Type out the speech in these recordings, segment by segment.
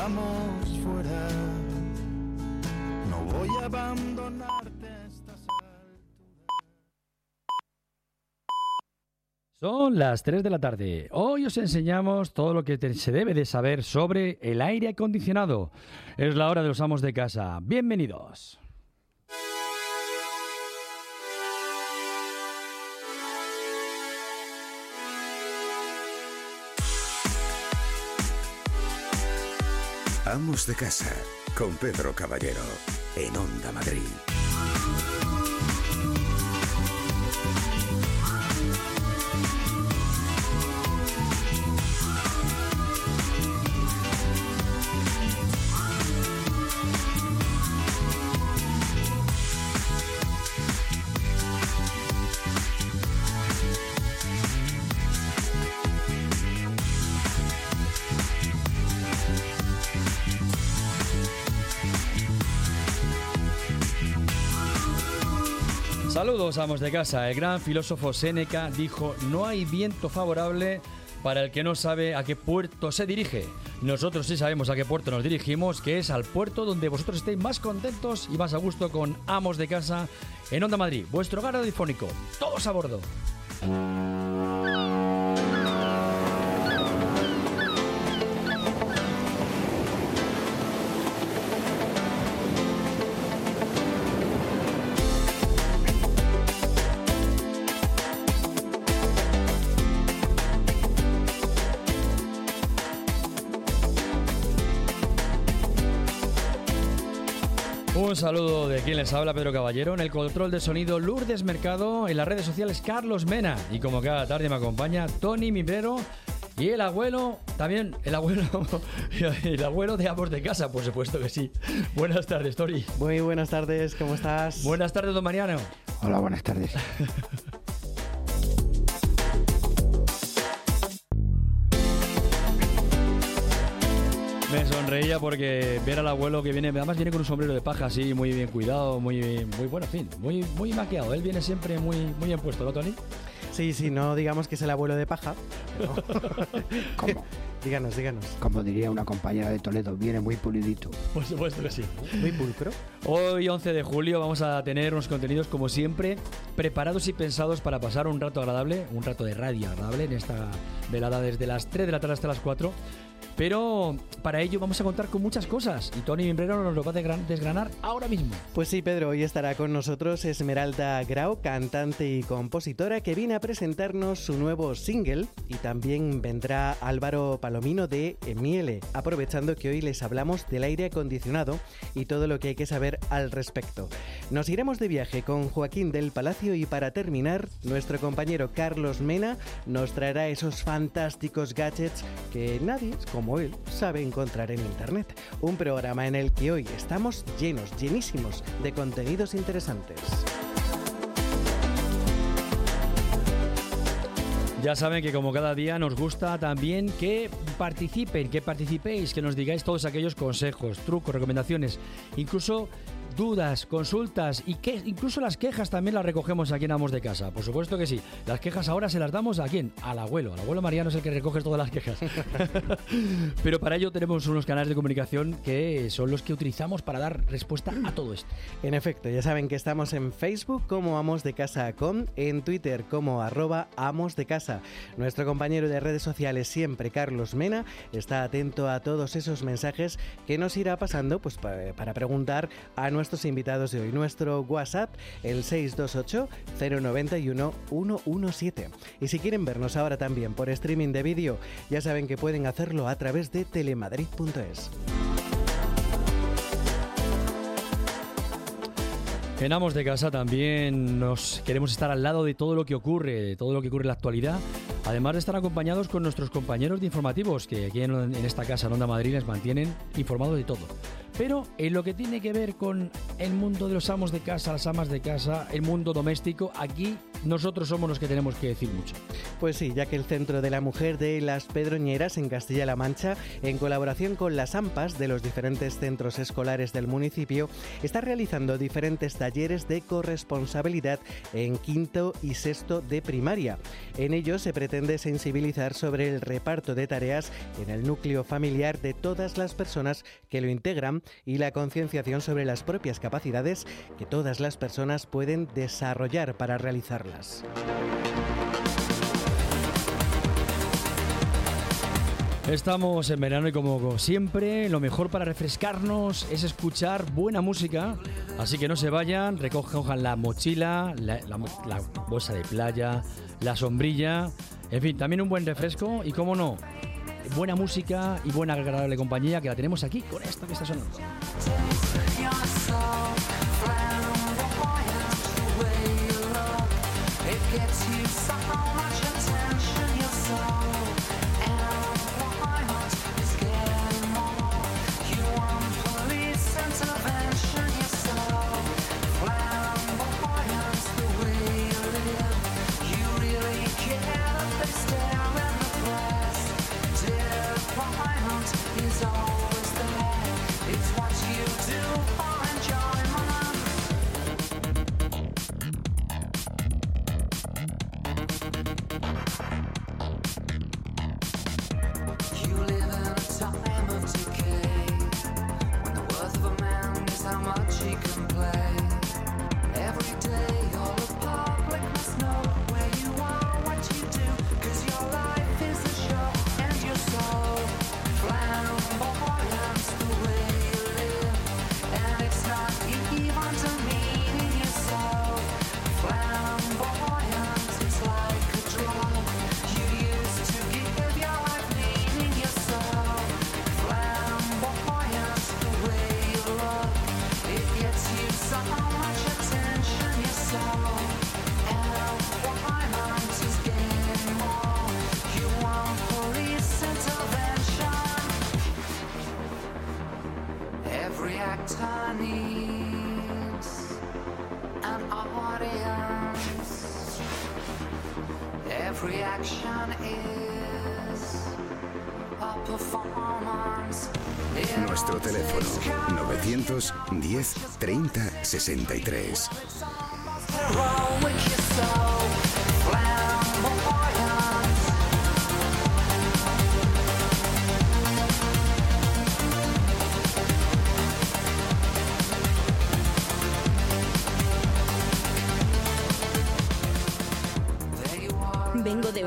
vamos fuera. No voy a abandonarte a estas. Son las 3 de la tarde. Hoy os enseñamos todo lo que se debe de saber sobre el aire acondicionado. Es la hora de los amos de casa. Bienvenidos. Amos de casa con Pedro Caballero en Onda Madrid. Saludos, amos de casa. El gran filósofo Séneca dijo, no hay viento favorable para el que no sabe a qué puerto se dirige. Nosotros sí sabemos a qué puerto nos dirigimos, que es al puerto donde vosotros estéis más contentos y más a gusto con amos de casa en Onda Madrid, vuestro hogar radiofónico. Todos a bordo. Saludo de quien les habla, Pedro Caballero. En el control de sonido, Lourdes Mercado. En las redes sociales, Carlos Mena. Y como cada tarde me acompaña, Tony Mibrero. Y el abuelo, también el abuelo, el abuelo de ambos de casa, por supuesto que sí. Buenas tardes, Tony. Muy buenas tardes, ¿cómo estás? Buenas tardes, don Mariano. Hola, buenas tardes. Me sonreía porque ver al abuelo que viene, además viene con un sombrero de paja así, muy bien cuidado, muy, muy bueno, en fin, muy, muy maquillado. Él viene siempre muy, muy bien puesto, ¿no, Tony? Sí, sí, no digamos que es el abuelo de paja. pero- Como, díganos, díganos. como diría una compañera de Toledo, viene muy pulidito. Por supuesto que sí. Muy pulcro. Hoy, 11 de julio, vamos a tener unos contenidos, como siempre, preparados y pensados para pasar un rato agradable, un rato de radio agradable en esta velada desde las 3 de la tarde hasta las 4. Pero para ello vamos a contar con muchas cosas y Tony Mimbrero nos lo va a desgran- desgranar ahora mismo. Pues sí, Pedro, hoy estará con nosotros Esmeralda Grau, cantante y compositora, que viene a presentarnos su nuevo single y también vendrá Álvaro Palomino de Miele, aprovechando que hoy les hablamos del aire acondicionado y todo lo que hay que saber al respecto. Nos iremos de viaje con Joaquín del Palacio y para terminar, nuestro compañero Carlos Mena nos traerá esos fantásticos gadgets que nadie, como sabe encontrar en Internet. Un programa en el que hoy estamos llenos, llenísimos de contenidos interesantes. Ya saben que como cada día nos gusta también que participen, que participéis, que nos digáis todos aquellos consejos, trucos, recomendaciones, incluso dudas, consultas y que incluso las quejas también las recogemos aquí en Amos de Casa. Por supuesto que sí. Las quejas ahora se las damos a quién? Al abuelo. Al abuelo Mariano es el que recoge todas las quejas. Pero para ello tenemos unos canales de comunicación que son los que utilizamos para dar respuesta a todo esto. En efecto, ya saben que estamos en Facebook como Amos de Casa en Twitter como arroba Amos de Casa. Nuestro compañero de redes sociales siempre, Carlos Mena, está atento a todos esos mensajes que nos irá pasando pues, pa- para preguntar a nuestros invitados de hoy. Nuestro WhatsApp, el 628-091-117. Y si quieren vernos ahora también por streaming de vídeo, ya saben que pueden hacerlo a través de telemadrid.es. En Amos de Casa también nos queremos estar al lado de todo lo que ocurre, de todo lo que ocurre en la actualidad, además de estar acompañados con nuestros compañeros de informativos que aquí en, en esta casa, en Onda Madrid, les mantienen informados de todo. Pero en lo que tiene que ver con el mundo de los amos de casa, las amas de casa, el mundo doméstico, aquí nosotros somos los que tenemos que decir mucho. Pues sí, ya que el Centro de la Mujer de Las Pedroñeras en Castilla-La Mancha, en colaboración con las AMPAs de los diferentes centros escolares del municipio, está realizando diferentes talleres de corresponsabilidad en quinto y sexto de primaria. En ellos se pretende sensibilizar sobre el reparto de tareas en el núcleo familiar de todas las personas que lo integran y la concienciación sobre las propias capacidades que todas las personas pueden desarrollar para realizarlas. Estamos en verano y como siempre, lo mejor para refrescarnos es escuchar buena música. Así que no se vayan, recojan la mochila, la, la- la bolsa de playa, la sombrilla, en fin, también un buen refresco y, como no, buena música y buena agradable compañía que la tenemos aquí con esto que está sonando. 63.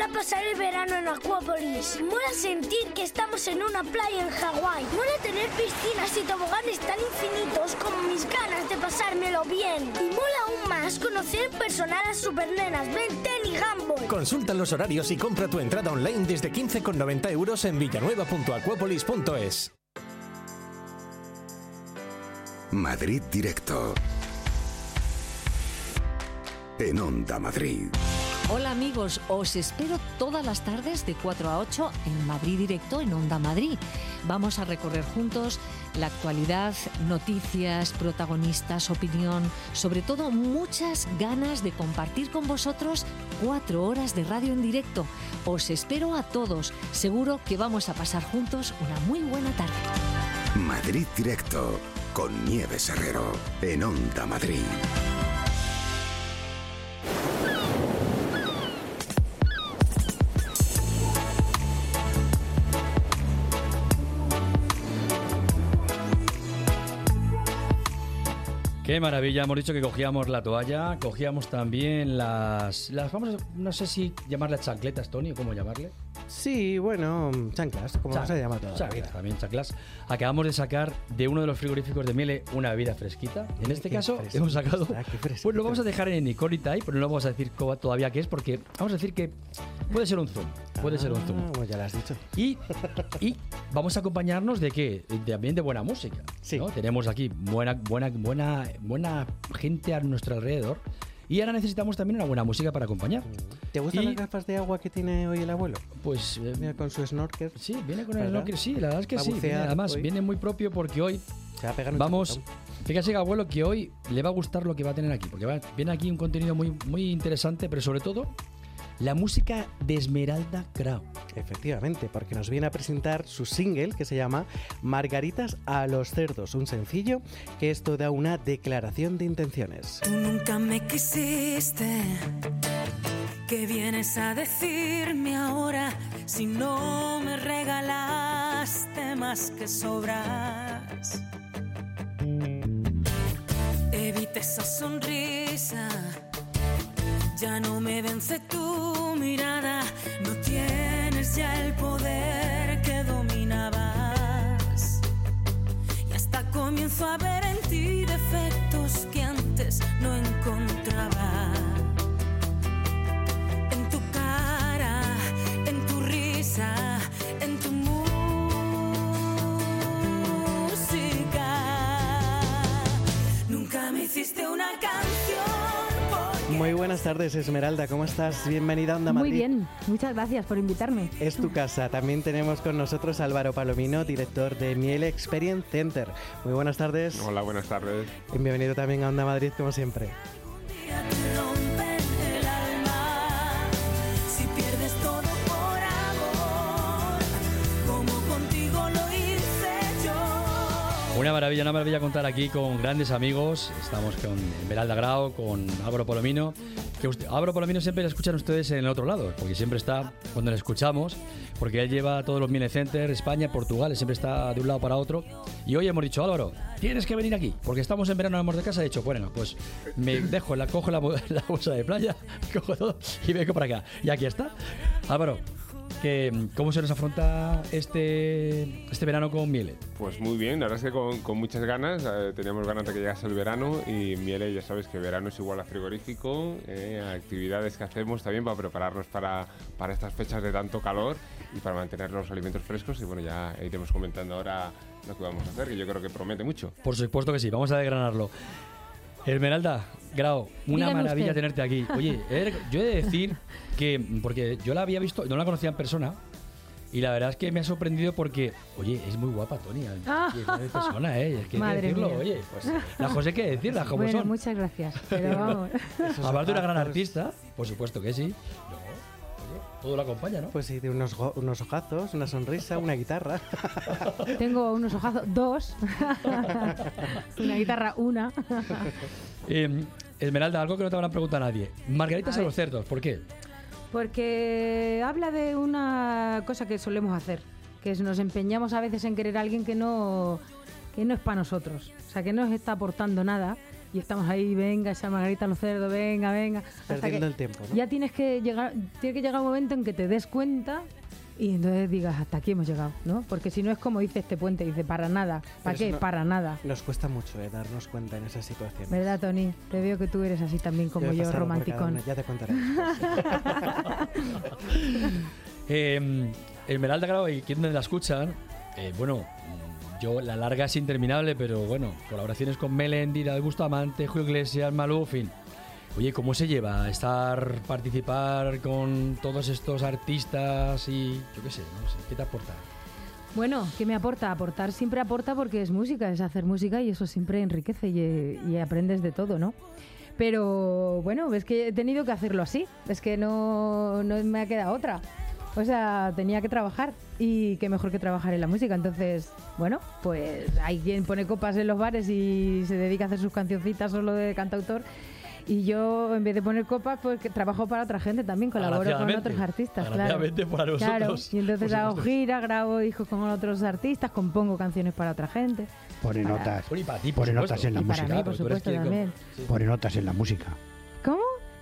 ¿Cómo mola pasar el verano en Acuópolis? Mola sentir que estamos en una playa en Hawái. Mola tener piscinas y toboganes tan infinitos como mis ganas de pasármelo bien. Y mola aún más conocer en personal a supernenas Ben 10 y Gumball. Consulta los horarios y compra tu entrada online desde 15,90 euros en villanueva.acuapolis.es. Madrid Directo. En Onda Madrid. Hola amigos, os espero todas las tardes de 4 a 8 en Madrid Directo en Onda Madrid. Vamos a recorrer juntos la actualidad, noticias, protagonistas, opinión, sobre todo muchas ganas de compartir con vosotros cuatro horas de radio en directo. Os espero a todos, seguro que vamos a pasar juntos una muy buena tarde. Madrid Directo. Con Nieves Herrero. En Onda Madrid. Qué maravilla, hemos dicho que cogíamos la toalla, cogíamos también las, las vamos, no sé si llamarlas chancletas, Tony, o cómo llamarle. Sí, bueno, chanclas, como Chac- se llama todo. chanclas, también chanclas. Acabamos de sacar de uno de los frigoríficos de Miele una bebida fresquita. En este Qué caso fresquita hemos sacado... Pues lo vamos a dejar en incógnita ahí, pero no vamos a decir todavía qué es, porque vamos a decir que puede ser un zoom. Puede ser un zoom. Ah, pues ya lo has dicho. Y, y vamos a acompañarnos de qué? También de buena música. ¿no? Tenemos aquí buena, buena, buena, buena gente a nuestro alrededor. Y ahora necesitamos también una buena música para acompañar. ¿Te gustan Y- las gafas de agua que tiene hoy el abuelo? Pues Mira, con su snorkel. Sí, viene con el snorkel, sí, la verdad es que sí. viene- además, hoy. viene muy propio porque hoy Se va a pegar un vamos. chapuzón. Fíjese, abuelo, que hoy le va a gustar lo que va a tener aquí, porque va- viene aquí un contenido muy, muy interesante, pero sobre todo la música de Esmeralda Grau. Efectivamente, porque nos viene a presentar su single que se llama Margaritas a los cerdos, un sencillo que es toda una declaración de intenciones. Tú nunca me quisiste. ¿Qué vienes a decirme ahora si no me regalaste más que sobras? Evita esa sonrisa. Ya no me vence tu mirada. No tienes ya el poder que dominabas. Y hasta comienzo a ver en ti defectos que antes no encontraba. Muy buenas tardes, Esmeralda, ¿cómo estás? Bienvenida a Onda Madrid. Muy bien, muchas gracias por invitarme. Es tu casa. También tenemos con nosotros a Álvaro Palomino, director de Miele Experience Center. Muy buenas tardes. Hola, buenas tardes. Y bienvenido también a Onda Madrid, como siempre. Una maravilla, una maravilla contar aquí con grandes amigos. Estamos con Esmeralda Grau, con Álvaro Palomino. Que Álvaro Palomino siempre le escuchan ustedes en el otro lado, porque siempre está cuando le escuchamos, porque él lleva todos los Mine Center, España, Portugal, siempre está de un lado para otro. Y hoy hemos dicho, Álvaro, tienes que venir aquí, porque estamos en verano, vamos de casa. He dicho, bueno, pues me dejo, la, cojo la, la bolsa de playa, cojo todo y vengo para acá. Y aquí está. Álvaro, que, ¿cómo se nos afronta este, este verano con Miele? Pues muy bien, la verdad es que con, con muchas ganas, eh, teníamos ganas de que llegase el verano y Miele ya sabes que verano es igual a frigorífico, eh, actividades que hacemos también para prepararnos para, para estas fechas de tanto calor y para mantener los alimentos frescos y bueno, ya iremos comentando ahora lo que vamos a hacer, que yo creo que promete mucho. Por supuesto que sí, vamos a desgranarlo. Esmeralda, Grau, una Dígame maravilla usted. tenerte aquí. Oye, er- yo he de decir que, porque yo la había visto, no la conocía en persona, y la verdad es que me ha sorprendido porque, oye, es muy guapa, Tony. Ah. Y es de persona, ¿eh? Es que hay que Madre decirlo, mía. oye, pues las cosas hay que decirlas como bueno, son. muchas gracias. Pero vamos. Aparte de una gran artista, por supuesto que sí. Todo lo acompaña, ¿no? Pues sí, de unos, unos ojazos, una sonrisa, una guitarra. Tengo unos ojazos, dos. una guitarra, una. Eh, Esmeralda, algo que no te habrán preguntado a nadie. Margaritas A a, los cerdos, ¿por qué? Porque habla de una cosa que solemos hacer, que es nos empeñamos a veces en querer a alguien que no, que no es para nosotros, o sea, que no nos está aportando nada y estamos ahí, venga, esa margarita cerdos, venga, venga. Perdiendo el tiempo, ¿no? Ya tienes que llegar, tiene que llegar un momento en que te des cuenta y entonces digas, hasta aquí hemos llegado, ¿no? Porque si no es como dice este puente, dice, para nada. ¿Para qué? no- Para nada. Nos cuesta mucho eh, darnos cuenta en esas situaciones. ¿Verdad, Tony? Te veo que tú eres así también como yo, cada romanticón. una, Ya te contaré. Eh, Esmeralda Grau, y quienes la escuchan, eh, bueno, yo la larga es interminable, pero bueno, colaboraciones con Melendi, de Bustamante, Julio Iglesias, Malú, fin. Oye, ¿cómo se lleva estar, participar con todos estos artistas y yo qué sé, ¿qué te aporta? Bueno, ¿qué me aporta? Aportar siempre aporta porque es música, es hacer música y eso siempre enriquece y, y aprendes de todo, ¿no? Pero bueno, es que he tenido que hacerlo así, es que no, no me ha quedado otra. O sea, tenía que trabajar y qué mejor que trabajar en la música. Entonces, bueno, pues hay quien pone copas en los bares y se dedica a hacer sus cancioncitas solo de cantautor. Y yo, en vez de poner copas, pues que trabajo para otra gente también, colaboro con otros artistas. Claro. Para nosotros, Claro, y entonces hago supuesto. gira, grabo discos con otros artistas, compongo canciones para otra gente. Pone Para- notas. Bueno, y para ti, pone notas en la Y para música. mí, por supuesto, también. Pone notas en la música.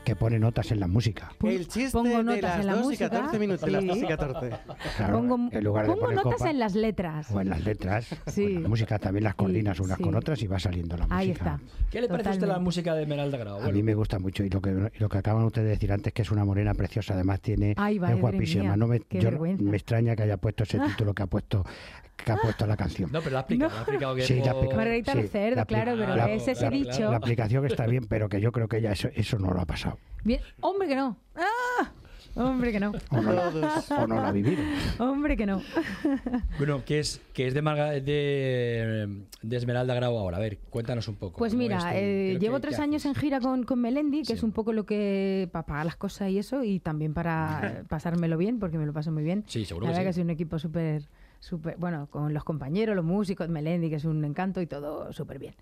Que pone notas en la música. El chiste Pongo de notas las en la 2 y música. 14 minutos. Las Sí. 2 y 14. Claro, Pongo, en lugar de pongo notas copa, en las letras. o en las letras, Sí. o en la música también las coordinas unas sí. con otras y va saliendo la música. Ahí está. ¿Qué le parece a usted la música de Esmeralda Grau? A mí me gusta mucho y lo que y lo que acaban ustedes de decir antes que es una morena preciosa, además tiene Ay, es madre guapísima. mía, no me, yo- extraña que haya puesto ese título que ha puesto que ha puesto la canción. No, pero la ha explicado, la ha explicado que Sí, la explicado. Margarita Sí, Cerdo, la claro, pero la- es ese la- dicho. La aplicación está bien, pero que yo creo que ella eso, eso no lo ha pasado. Bien, hombre que no. ¡Ah! Hombre que no. O no, la, o no la vivido. Hombre que no. Bueno, que es, que es de, Marga- de, de Esmeralda Grau ahora. A ver, cuéntanos un poco. Pues ¿cómo mira, eh, llevo que- tres años en gira con, con Melendi, que es un poco lo que para pagar las cosas y eso, y también para pasármelo bien, porque me lo paso muy bien. Sí, seguro La que verdad sí. que es un equipo súper, súper, bueno, con los compañeros, los músicos, Melendi, que es un encanto y todo súper bien.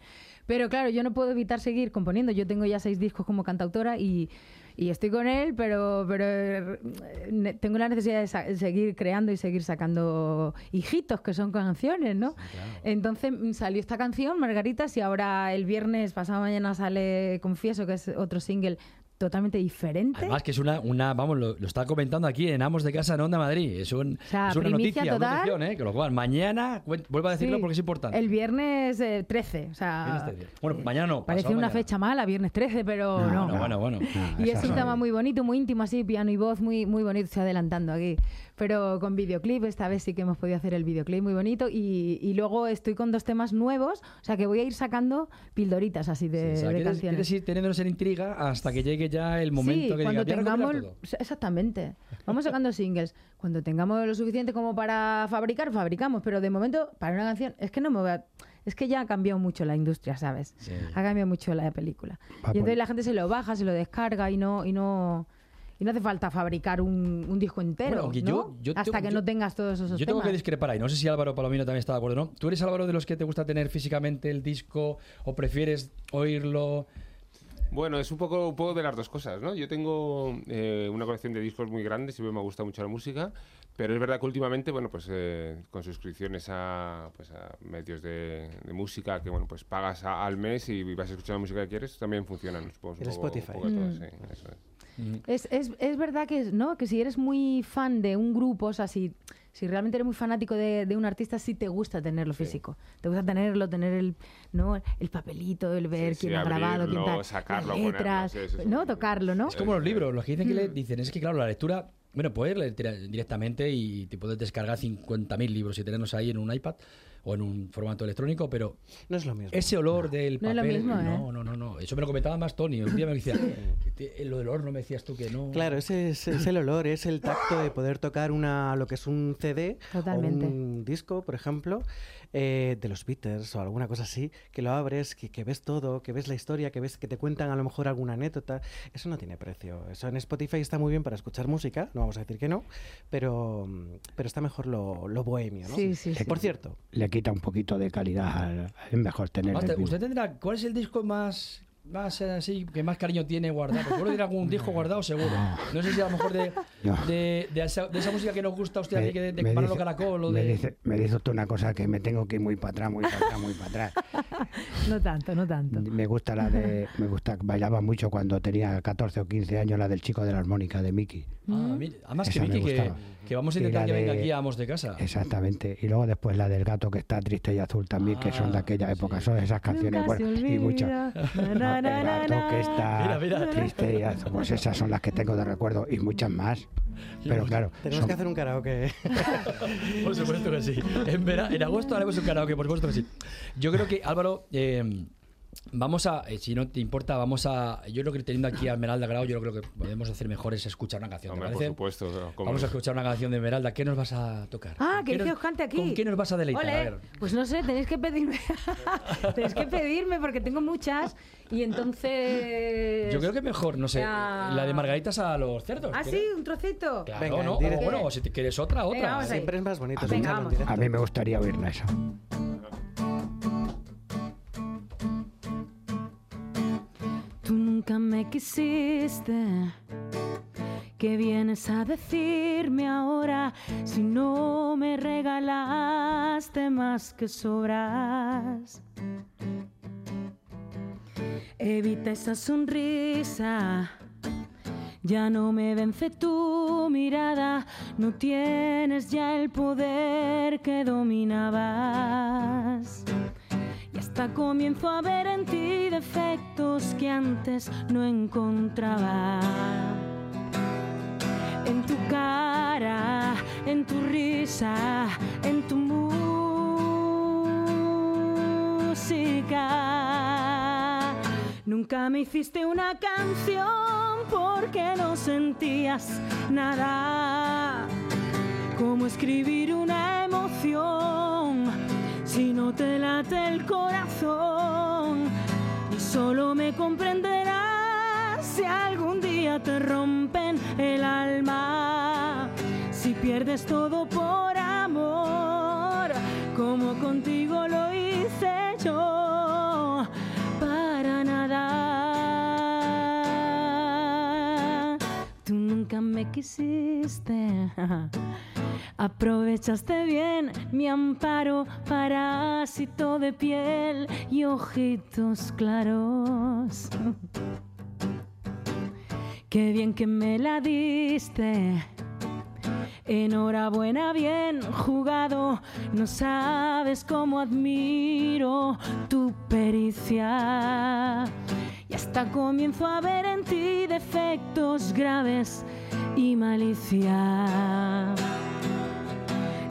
Pero claro, yo no puedo evitar seguir componiendo. Yo tengo ya seis discos como cantautora y, y estoy con él, pero, pero eh, tengo la necesidad de seguir creando y seguir sacando hijitos, que son canciones, ¿no? Entonces mm, salió esta canción, Margaritas, y ahora el viernes, pasado mañana, sale Confieso, que es otro single totalmente diferente. Además que es una, una vamos, lo, lo está comentando aquí en Amos de Casa en Onda Madrid. Es, un, sea, es una noticia, una total. notición, ¿eh? Con lo cual, mañana, vuelvo a decirlo Sí, porque es importante. El viernes eh, 13, o sea... Viernes 13. Bueno, mañana no. Parece una mañana. fecha mala, viernes 13, pero no. Bueno, bueno, bueno. Y es un tema muy bonito, muy íntimo, así, piano y voz, muy, muy bonito, se adelantando aquí. Pero con videoclip, esta vez sí que hemos podido hacer el videoclip muy bonito. Y, y luego estoy con dos temas nuevos, o sea que voy a ir sacando pildoritas así de, O sea, de quieres, canciones. quieres ir teniéndonos en intriga hasta que llegue ya el momento sí, que cuando digas, "Voy a recopilar tengamos... todo". Exactamente. Vamos sacando singles. Cuando tengamos lo suficiente como para fabricar, fabricamos. Pero de momento, para una canción, es que no me voy a... Es que ya ha cambiado mucho la industria, ¿sabes? Sí. Ha cambiado mucho la película. Va y por- entonces la gente se lo baja, se lo descarga y no... Y no y no hace falta fabricar un, un disco entero, Bueno, aunque ¿no? yo- yo Hasta tengo- que yo- no tengas todos esos Yo tengo que discrepar ahí. No sé si Álvaro Palomino también está de acuerdo o no. ¿Tú eres Álvaro de los que te gusta tener físicamente el disco o prefieres oírlo? Bueno, es un poco, un poco de las dos cosas, ¿no? Yo tengo eh, una colección de discos muy grande, siempre me gusta mucho la música, pero es verdad que últimamente, bueno, pues eh, con suscripciones a, pues, a medios de, de música, que bueno, pues pagas a- al mes y vas a escuchar la música que quieres, también funcionan. supongo, un El un Spotify. poco de todo, Mm. sí, eso es. Es, es, es verdad que, ¿no? que si eres muy fan de un grupo, o sea, si, si realmente eres muy fanático de, de un artista, sí te gusta tenerlo físico. Te gusta tenerlo, tener el, ¿no? el papelito, el ver Sí, sí, quién ha grabado, quién tal, sacarlo, las ponerlo, letras, sí, es ¿no? Tocarlo, ¿no? Es como los libros. Los que dicen que le Mm. dicen es que, claro, la lectura, bueno, puedes leer directamente y te puedes descargar 50.000 libros y tenerlos ahí en un iPad o en un formato electrónico, pero No es lo mismo. ese olor del No es papel. lo mismo, ¿eh? no, no, no, no. Eso me lo comentaba más Tony. Un día me decía, "Que te- lo del horno me decías tú que no. Claro, ese es, es el olor, es el tacto de poder tocar una lo que es un CD Totalmente. o un disco, por ejemplo, eh, de los Beatles o alguna cosa así, que lo abres, que, que ves todo, que ves la historia, que ves que te cuentan a lo mejor alguna anécdota. Eso no tiene precio. Eso en Spotify está muy bien para escuchar música, no vamos a decir que no, pero, pero está mejor lo, lo bohemio, ¿no? Sí, sí, sí. Por cierto, Le quita un poquito de calidad. al- es mejor tener Además, el te- vinilo. ¿Usted tendrá cuál es el disco más más eh, así que más cariño tiene guardado? Seguro tiene algún disco guardado seguro. No sé si a lo mejor de, No. de, de esa, de esa música que nos gusta a usted, Me- así que de, de me Manolo dice- Caracol o me de dice, me dice usted una cosa que me tengo que ir muy para atrás, muy para atrás, muy para atrás. No tanto, no tanto. Me gusta la de, me gusta, bailaba mucho cuando tenía 14 o 15 años la del chico de la armónica de Mickey. Ah, además que Esa Vicky, que. Que vamos a intentar que venga de- aquí a Amos de Casa. Exactamente. Y luego después la del gato que está triste y azul también, que son de Ah, aquella época, son esas canciones Nunca y muchas. El gato que está Mira, mira. triste y azul, pues esas son las que tengo de recuerdo y muchas más. Pero claro, tenemos son- que hacer un karaoke. Por supuesto que sí. En, vera- en agosto haremos un karaoke, por supuesto que sí. Yo creo que, Álvaro, eh, vamos a, eh, si no te importa, vamos a. Yo creo que teniendo aquí a Esmeralda Grau, yo creo que podemos hacer mejor es escuchar una canción. ¿te Hombre, por parece? supuesto. ¿cómo Vamos a escuchar una canción de Esmeralda. ¿Qué nos vas a tocar? Ah, ¿Con que qué nos- os cante aquí. ¿Con qué nos vas a deleitar? Ole, A ver. Pues no sé, tenéis que pedirme. tenéis que pedirme porque tengo muchas y entonces. Yo creo que mejor, no sé, Ya. la de Margaritas a los cerdos. ¿Ah, sí? ¿Un trocito? Claro, Venga, ¿no? O bueno, si te quieres otra, otra. Venga. Siempre es más bonito. Venga, vamos. directo. a mí me gustaría oírla esa. Me quisiste. ¿Qué vienes a decirme ahora si no me regalaste más que sobras? Evita esa sonrisa. Ya no me vence tu mirada, no tienes ya el poder que dominabas. Comienzo a ver en ti defectos que antes no encontraba. En tu cara, en tu risa, en tu música. Nunca me hiciste una canción porque no sentías nada. Como escribir una emoción si no te late el corazón. Y solo me comprenderás si algún día te rompen el alma. Si pierdes todo por amor, como contigo lo hice yo, para nada. Tú nunca me quisiste. Aprovechaste bien mi amparo, parásito de piel y ojitos claros. Qué bien que me la diste. Enhorabuena, bien jugado. No sabes cómo admiro tu pericia. Y hasta comienzo a ver en ti defectos graves y malicia.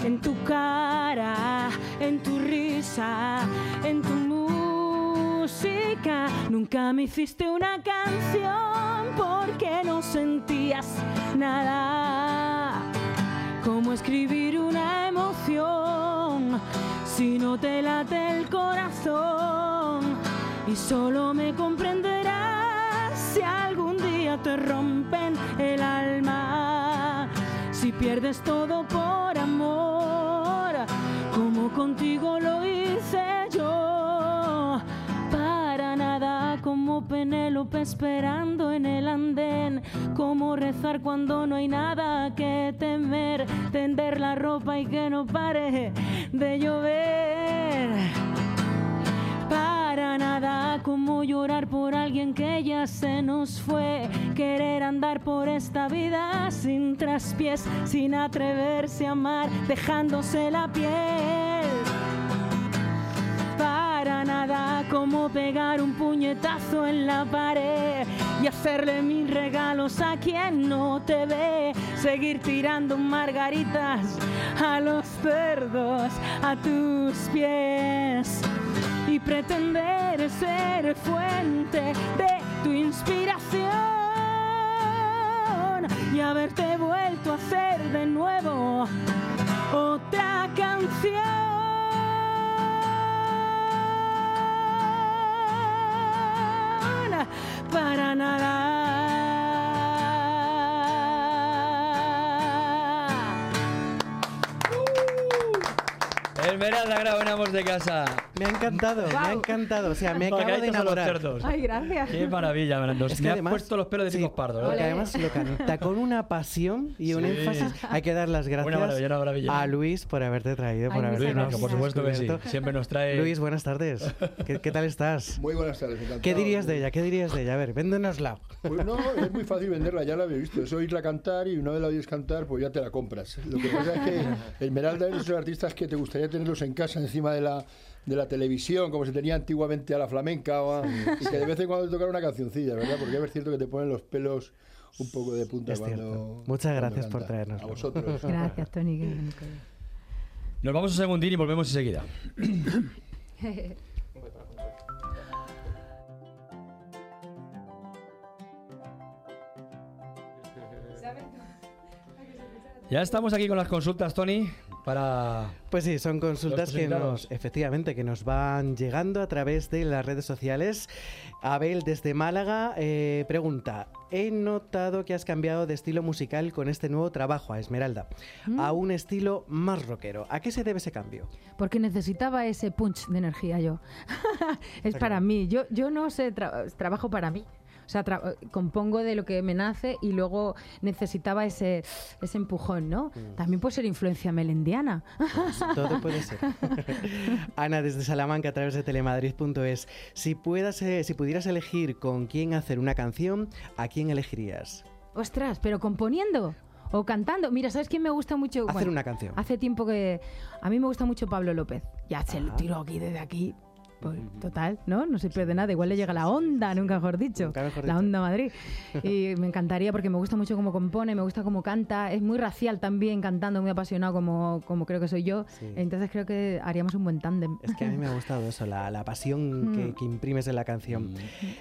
En tu cara, en tu risa, en tu música. Nunca me hiciste una canción porque no sentías nada. Cómo escribir una emoción si no te late el corazón. Y solo me comprenderás si algún día te rompen el alma. Si pierdes todo por amor, como contigo lo hice yo. Para nada como Penélope esperando en el andén. Como rezar cuando no hay nada que temer. Tender la ropa y que no pare de llover. Para nada como llorar por alguien que ya se nos fue. Querer andar por esta vida sin traspiés, sin atreverse a amar, dejándose la piel. Para nada como pegar un puñetazo en la pared y hacerle mil regalos a quien no te ve. Seguir tirando margaritas a los cerdos a tus pies y pretender ser fuente de tu inspiración y haberte vuelto a hacer de nuevo otra canción para nada. Esmeralda Grau, en Amos de Casa. Me ha encantado, me ha encantado. O sea, me acabo de a los enamorar. Ay, gracias. Qué maravilla, Fernando. Es que Me además- has puesto los pelos de sí, picos pardos. ¿eh? Porque además lo canta con una pasión y un énfasis. Hay que dar las gracias Una maravilla, una maravilla. a Luis por haberte traído, por por supuesto que sí. descubierto. Siempre nos trae- Luis, buenas tardes. ¿Qué, qué tal estás? Muy buenas tardes, encantado. ¿Qué dirías de ella? ¿Qué dirías de ella? A ver, véndonosla. Pues no, es muy fácil venderla, ya la había visto. Es oírla cantar y una vez la oyes cantar, pues ya te la compras. Lo que pasa es que Esmeralda es de esos artistas que te gustaría tenerlos en casa, encima de la, de la televisión, como se tenía antiguamente a la flamenca, o a- y que de vez en cuando te tocara una cancioncilla, ¿verdad? Porque es cierto que te ponen los pelos un poco de punta Es cuando. cierto. Muchas cuando gracias por traernos. A vosotros. Gracias, Tony. Nos vamos a segundín y volvemos enseguida. Ya estamos aquí con las consultas, Tony, para... Pues sí, son consultas que nos, efectivamente, que nos van llegando a través de las redes sociales. Abel desde Málaga eh, pregunta, he notado que has cambiado de estilo musical con este nuevo trabajo a Esmeralda, Mm. a un estilo más rockero. ¿A qué se debe ese cambio? Porque necesitaba ese punch de energía yo. es para mí. Yo, yo no sé, tra- trabajo para mí. O sea, compongo de lo que me nace y luego necesitaba ese, ese empujón, ¿no? Mm. También puede ser influencia melendiana. Todo puede ser. Ana desde Salamanca a través de telemadrid.es. Si, puedas, eh, si pudieras elegir con quién hacer una canción, ¿a quién elegirías? Ostras, pero componiendo o cantando. Mira, ¿sabes quién me gusta mucho? Hacer una canción. Hace tiempo que a mí me gusta mucho Pablo López. Ya se lo tiro aquí desde aquí. Pues, total, ¿no? No se pierde nada. Igual le llega la onda, nunca mejor dicho. Nunca mejor la onda Madrid. Y me encantaría porque me gusta mucho cómo compone, me gusta cómo canta. Es muy racial también cantando, muy apasionado como, como creo que soy yo. Sí. Entonces creo que haríamos un buen tándem. Es que a mí me ha gustado eso, la, la pasión que, Mm. que imprimes en la canción.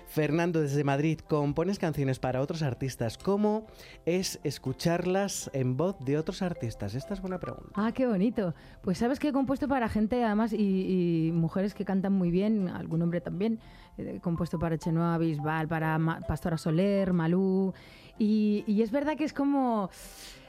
Fernando, desde Madrid, compones canciones para otros artistas. ¿Cómo es escucharlas en voz de otros artistas? Esta es buena pregunta. Ah, qué bonito. Pues sabes que he compuesto para gente, además, y, y mujeres que cantan muy bien, algún hombre también. He compuesto para Chenoa Bisbal, para Ma- Pastora Soler, Malú. Y es verdad que es como.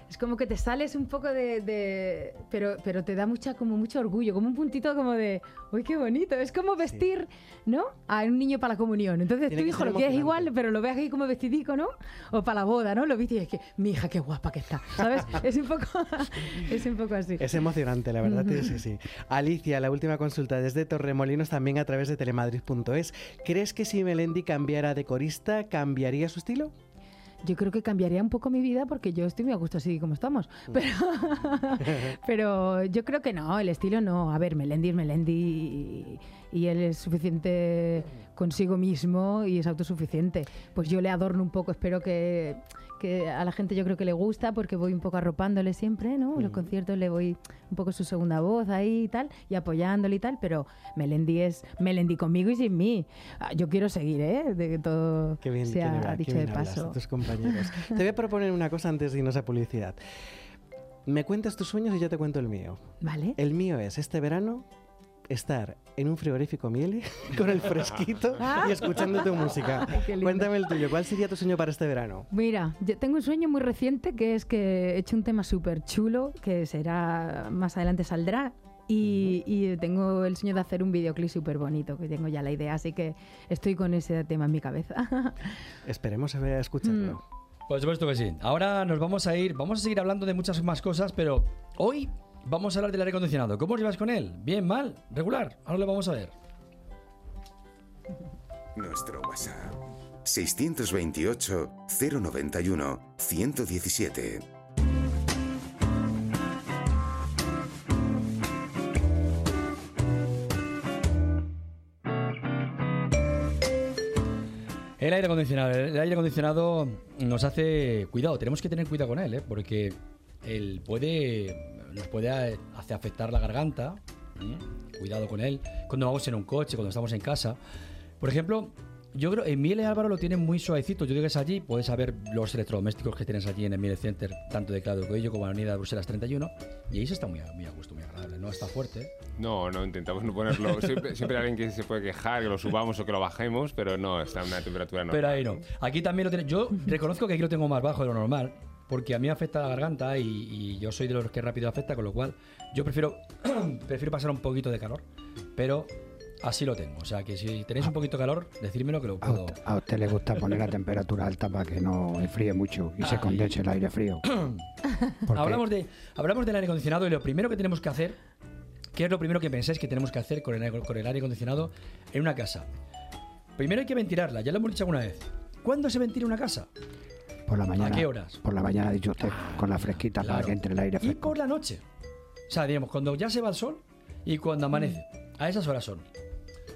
Es como que te sales un poco de, de- pero, pero te da mucha, como mucho orgullo, como un puntito como de, uy, qué bonito. Es como vestir, ¿no? A un niño para la comunión. Entonces Tiene tu hijo lo quieres igual, pero lo ves aquí como vestidico, ¿no? O para la boda, ¿no? Lo viste y es que, mi hija, qué guapa que está, ¿sabes? es un poco, es un poco así. Es emocionante, la verdad, sí, sí. Alicia, la última consulta desde Torremolinos, también a través de telemadrid.es. ¿Crees que si Melendi cambiara de corista, cambiaría su estilo? Yo creo que cambiaría un poco mi vida porque yo estoy muy a gusto así como estamos. Pero, pero yo creo que no, el estilo no. A ver, Melendi es Melendi y, y él es suficiente consigo mismo y es autosuficiente. Pues yo le adorno un poco, espero que, que a la gente yo creo que le gusta porque voy un poco arropándole siempre, ¿no? En Los conciertos le voy un poco su segunda voz ahí y tal, y apoyándole y tal, pero Melendi es Melendi conmigo y sin mí. Ah, Yo quiero seguir, ¿eh? De que todo Qué bien, sea qué dicho qué bien de paso. de tus compañeros. Te voy a proponer una cosa antes de irnos a publicidad. Me cuentas tus sueños y yo te cuento el mío. Vale. El mío es este verano estar en un frigorífico miele con el fresquito y escuchando tu música. Cuéntame el tuyo. ¿Cuál sería tu sueño para este verano? Mira, yo tengo un sueño muy reciente que es que he hecho un tema súper chulo que será más adelante saldrá. Y, y tengo el sueño de hacer un videoclip súper bonito, que tengo ya la idea, así que estoy con ese tema en mi cabeza. Esperemos a escucharlo. Por supuesto que sí. Ahora nos vamos a ir, vamos a seguir hablando de muchas más cosas, pero hoy vamos a hablar del aire acondicionado. ¿Cómo os llevas con él? ¿Bien, mal, regular? Ahora lo vamos a ver. Nuestro WhatsApp. 628 091 117. El aire acondicionado. El aire acondicionado nos hace cuidado. Tenemos que tener cuidado con él, ¿eh? porque él puede nos puede hacer afectar la garganta. ¿eh? Cuidado con él. Cuando vamos en un coche, cuando estamos en casa. Por ejemplo, yo creo en Miele Álvaro lo tienen muy suavecito. Yo llegas allí, puedes saber los electrodomésticos que tienes allí en el Miele Center, tanto de Claudio Coello como Avenida de Bruselas 31. Y ahí se está muy a, muy a gusto, muy agradable. No está fuerte. No, no, intentamos no ponerlo. Siempre, siempre alguien que se puede quejar, que lo subamos o que lo bajemos, pero no, está en una temperatura normal. Pero ahí no. Aquí también lo tiene. Yo reconozco que aquí lo tengo más bajo de lo normal, porque a mí me afecta la garganta y, y yo soy de los que rápido afecta, con lo cual yo prefiero, prefiero pasar un poquito de calor, pero así lo tengo. O sea que si tenéis un poquito de calor, decírmelo que lo A puedo. usted, a usted le gusta poner la temperatura alta para que no enfríe mucho y se Ay. condense el aire frío. Hablamos, de, hablamos del aire acondicionado y lo primero que tenemos que hacer, ¿qué es lo primero que pensáis que tenemos que hacer con el, con el aire acondicionado en una casa? Primero hay que ventilarla, ya lo hemos dicho alguna vez. ¿Cuándo se ventila una casa? Por la mañana. qué horas? Por la mañana, ha dicho usted, con la fresquita para Claro. que entre el aire Y fresco. por la noche. O sea, digamos, cuando ya se va el sol y cuando amanece. A esas horas son.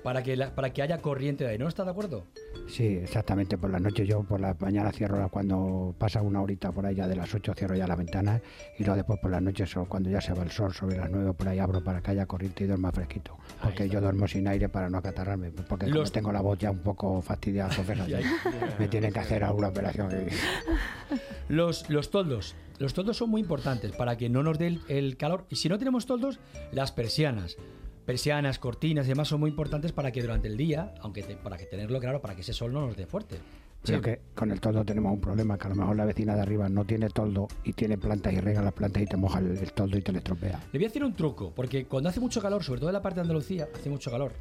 Para que, la- para que haya corriente de aire. ¿No estás de acuerdo? Sí, exactamente. Por la noche yo por la mañana cierro cuando pasa una horita por ahí ya de las 8 cierro ya la ventana y luego después por la noche cuando ya se va el sol sobre las 9 por ahí abro para que haya corriente y duerma fresquito. Porque yo duermo sin aire para no acatarrarme. Porque como Los- tengo la voz ya un poco fastidiada, pues fíjate, Ya, ya. me tienen que hacer alguna operación. Los, los toldos. Los toldos son muy importantes para que no nos dé el, el calor. Y si no tenemos toldos, las persianas. Persianas, cortinas y demás son muy importantes para que durante el día, aunque te- para que tenerlo claro, para que ese sol no nos dé fuerte. Pero Sí. que con el toldo tenemos un problema, que a lo mejor la vecina de arriba no tiene toldo y tiene plantas y riega las plantas y te moja el, el toldo y te le estropea. Le voy a decir un truco, porque cuando hace mucho calor, sobre todo en la parte de Andalucía, hace mucho calor.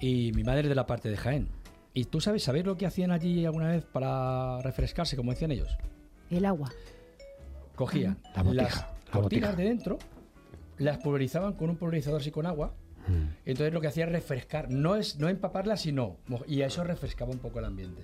Y mi madre es de la parte de Jaén. ¿Y tú sabes, sabéis lo que hacían allí alguna vez para refrescarse, como decían ellos? El agua. Cogían La botija, las la cortinas botija. de dentro, las pulverizaban con un pulverizador así con agua. Mm. Entonces lo que hacía es refrescar, no es no empaparlas, sino y eso refrescaba un poco el ambiente.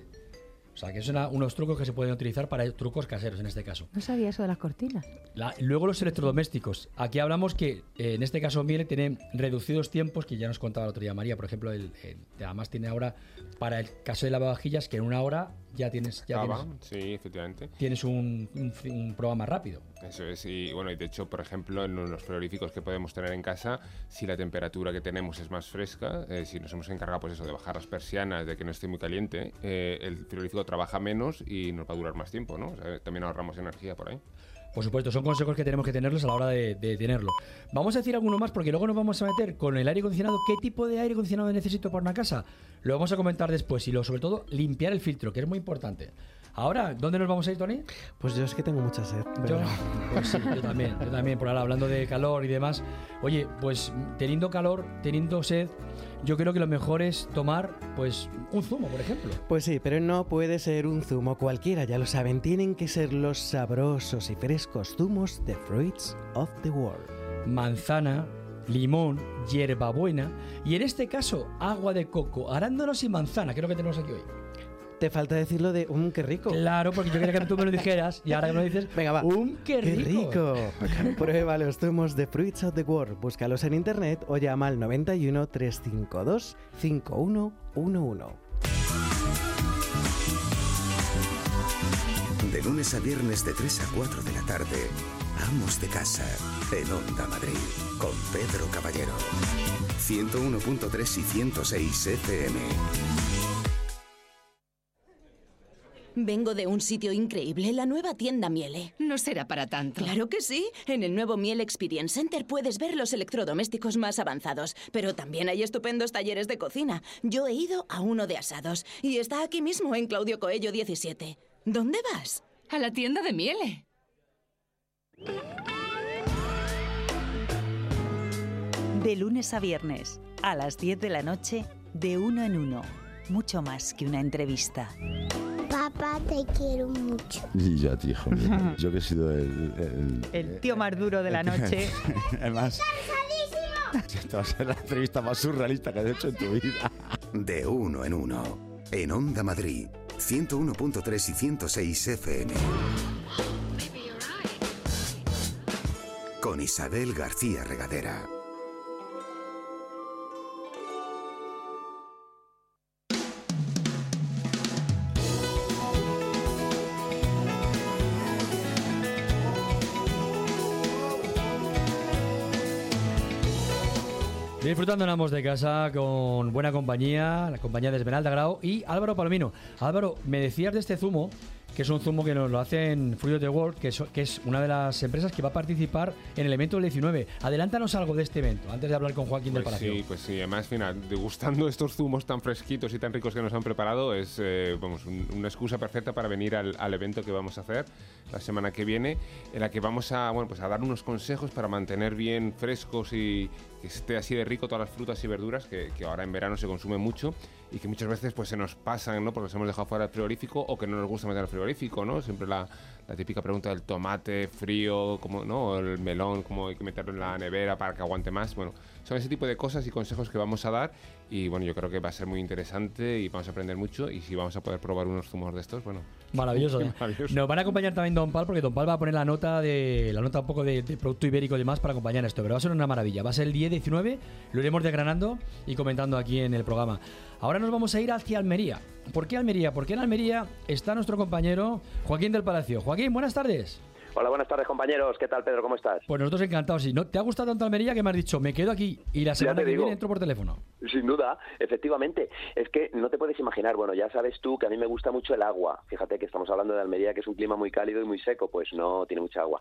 O sea, que son unos trucos que se pueden utilizar para trucos caseros en este caso. No sabía eso de las cortinas. La- luego los electrodomésticos. Aquí hablamos que eh, en este caso Miele tiene reducidos tiempos, que ya nos contaba el otro día María, por ejemplo, el, el- además tiene ahora para el caso de lavavajillas que en una hora ya tienes, ya tienes, sí, efectivamente. tienes un, un- un programa rápido. Eso es, y bueno, y de hecho, por ejemplo, en los frigoríficos que podemos tener en casa, si la temperatura que tenemos es más fresca, eh, si nos hemos encargado, pues eso, de bajar las persianas, de que no esté muy caliente, eh, el frigorífico trabaja menos y nos va a durar más tiempo, ¿no? O sea, también ahorramos energía por ahí. Por supuesto, son consejos que tenemos que tenerlos a la hora de, tenerlo. Vamos a decir alguno más porque luego nos vamos a meter con el aire acondicionado. ¿Qué tipo de aire acondicionado necesito para una casa? Lo vamos a comentar después y lo, sobre todo limpiar el filtro, que es muy importante. Ahora, ¿dónde nos vamos a ir, Tony? Pues yo es que tengo mucha sed. Yo, pero- pues sí, yo también, yo también, por ahora hablando de calor y demás. Oye, pues teniendo calor, teniendo sed, yo creo que lo mejor es tomar, pues, un zumo, por ejemplo. Pues sí, pero no puede ser un zumo cualquiera, ya lo saben, tienen que ser los sabrosos y frescos zumos de Fruits of the World. Manzana, limón, hierbabuena y en este caso agua de coco, arándanos y manzana, que es lo que tenemos aquí hoy. Te falta decirlo de un qué rico. Claro, porque yo quería que tú me lo dijeras y ahora que me lo dices, Venga, va. un qué rico. Prueba los zumos de Fruits of the World. Búscalos en internet o llama al 91 352 5111. De lunes a viernes de 3 a 4 de la tarde, Amos de Casa, en Onda Madrid, con Pedro Caballero. 101.3 y 106 FM. Vengo de un sitio increíble, la nueva tienda Miele. No será para tanto. Claro que sí. En el nuevo Miele Experience Center puedes ver los electrodomésticos más avanzados, pero también hay estupendos talleres de cocina. Yo he ido a uno de asados y está aquí mismo en Claudio Coello 17. ¿Dónde vas? A la tienda de Miele. De lunes a viernes, a las 10 de la noche, de uno en uno. Mucho más que una entrevista. Papá, te quiero mucho. Y yo a ti, hijo mío. Yo que he sido el... El, El tío más duro de la noche. Además, esta va a ser la entrevista más surrealista que has hecho en tu vida. De uno en uno, en Onda Madrid, 101.3 y 106 FM. Con Isabel García Regadera. Disfrutando en ambos de casa con buena compañía, la compañía de Esmeralda Grau y Álvaro Palomino. Álvaro, me decías de este zumo, que es un zumo que nos lo hacen Fruit of the World, que es, que es una de las empresas que va a participar en el evento del 19. Adelántanos algo de este evento, antes de hablar con Joaquín del Pues Palacio. sí, pues sí, además, mira, degustando estos zumos tan fresquitos y tan ricos que nos han preparado, es eh, vamos, un- una excusa perfecta para venir al, al evento que vamos a hacer la semana que viene, en la que vamos a, bueno, pues a dar unos consejos para mantener bien frescos y que esté así de rico todas las frutas y verduras, que, que ahora en verano se consume mucho y que muchas veces pues se nos pasan, ¿no? Porque los hemos dejado fuera del frigorífico o que no nos gusta meter al frigorífico, ¿no? Siempre la, la típica pregunta del tomate frío, como, ¿no? O el melón, cómo hay que meterlo en la nevera para que aguante más. Bueno, son ese tipo de cosas y consejos que vamos a dar y bueno, yo creo que va a ser muy interesante y vamos a aprender mucho y si vamos a poder probar unos zumos de estos, bueno. Maravilloso. Maravilloso. Nos van a acompañar también Don Pal, porque Don Pal va a poner la nota de la nota un poco de, de producto ibérico y demás para acompañar esto. Pero va a ser una maravilla. Va a ser el día 19, lo iremos desgranando y comentando aquí en el programa. Ahora nos vamos a ir hacia Almería. ¿Por qué Almería? Porque en Almería está nuestro compañero Joaquín del Palacio. Joaquín, buenas tardes. Hola, buenas tardes compañeros. ¿Qué tal, Pedro? ¿Cómo estás? Pues nosotros encantados. Si no te ha gustado tanto Almería que me has dicho, me quedo aquí y la semana que digo. viene entro por teléfono. Sin duda, efectivamente. Es que no te puedes imaginar, bueno, ya sabes tú que a mí me gusta mucho el agua. Fíjate que estamos hablando de Almería, que es un clima muy cálido y muy seco, pues no tiene mucha agua.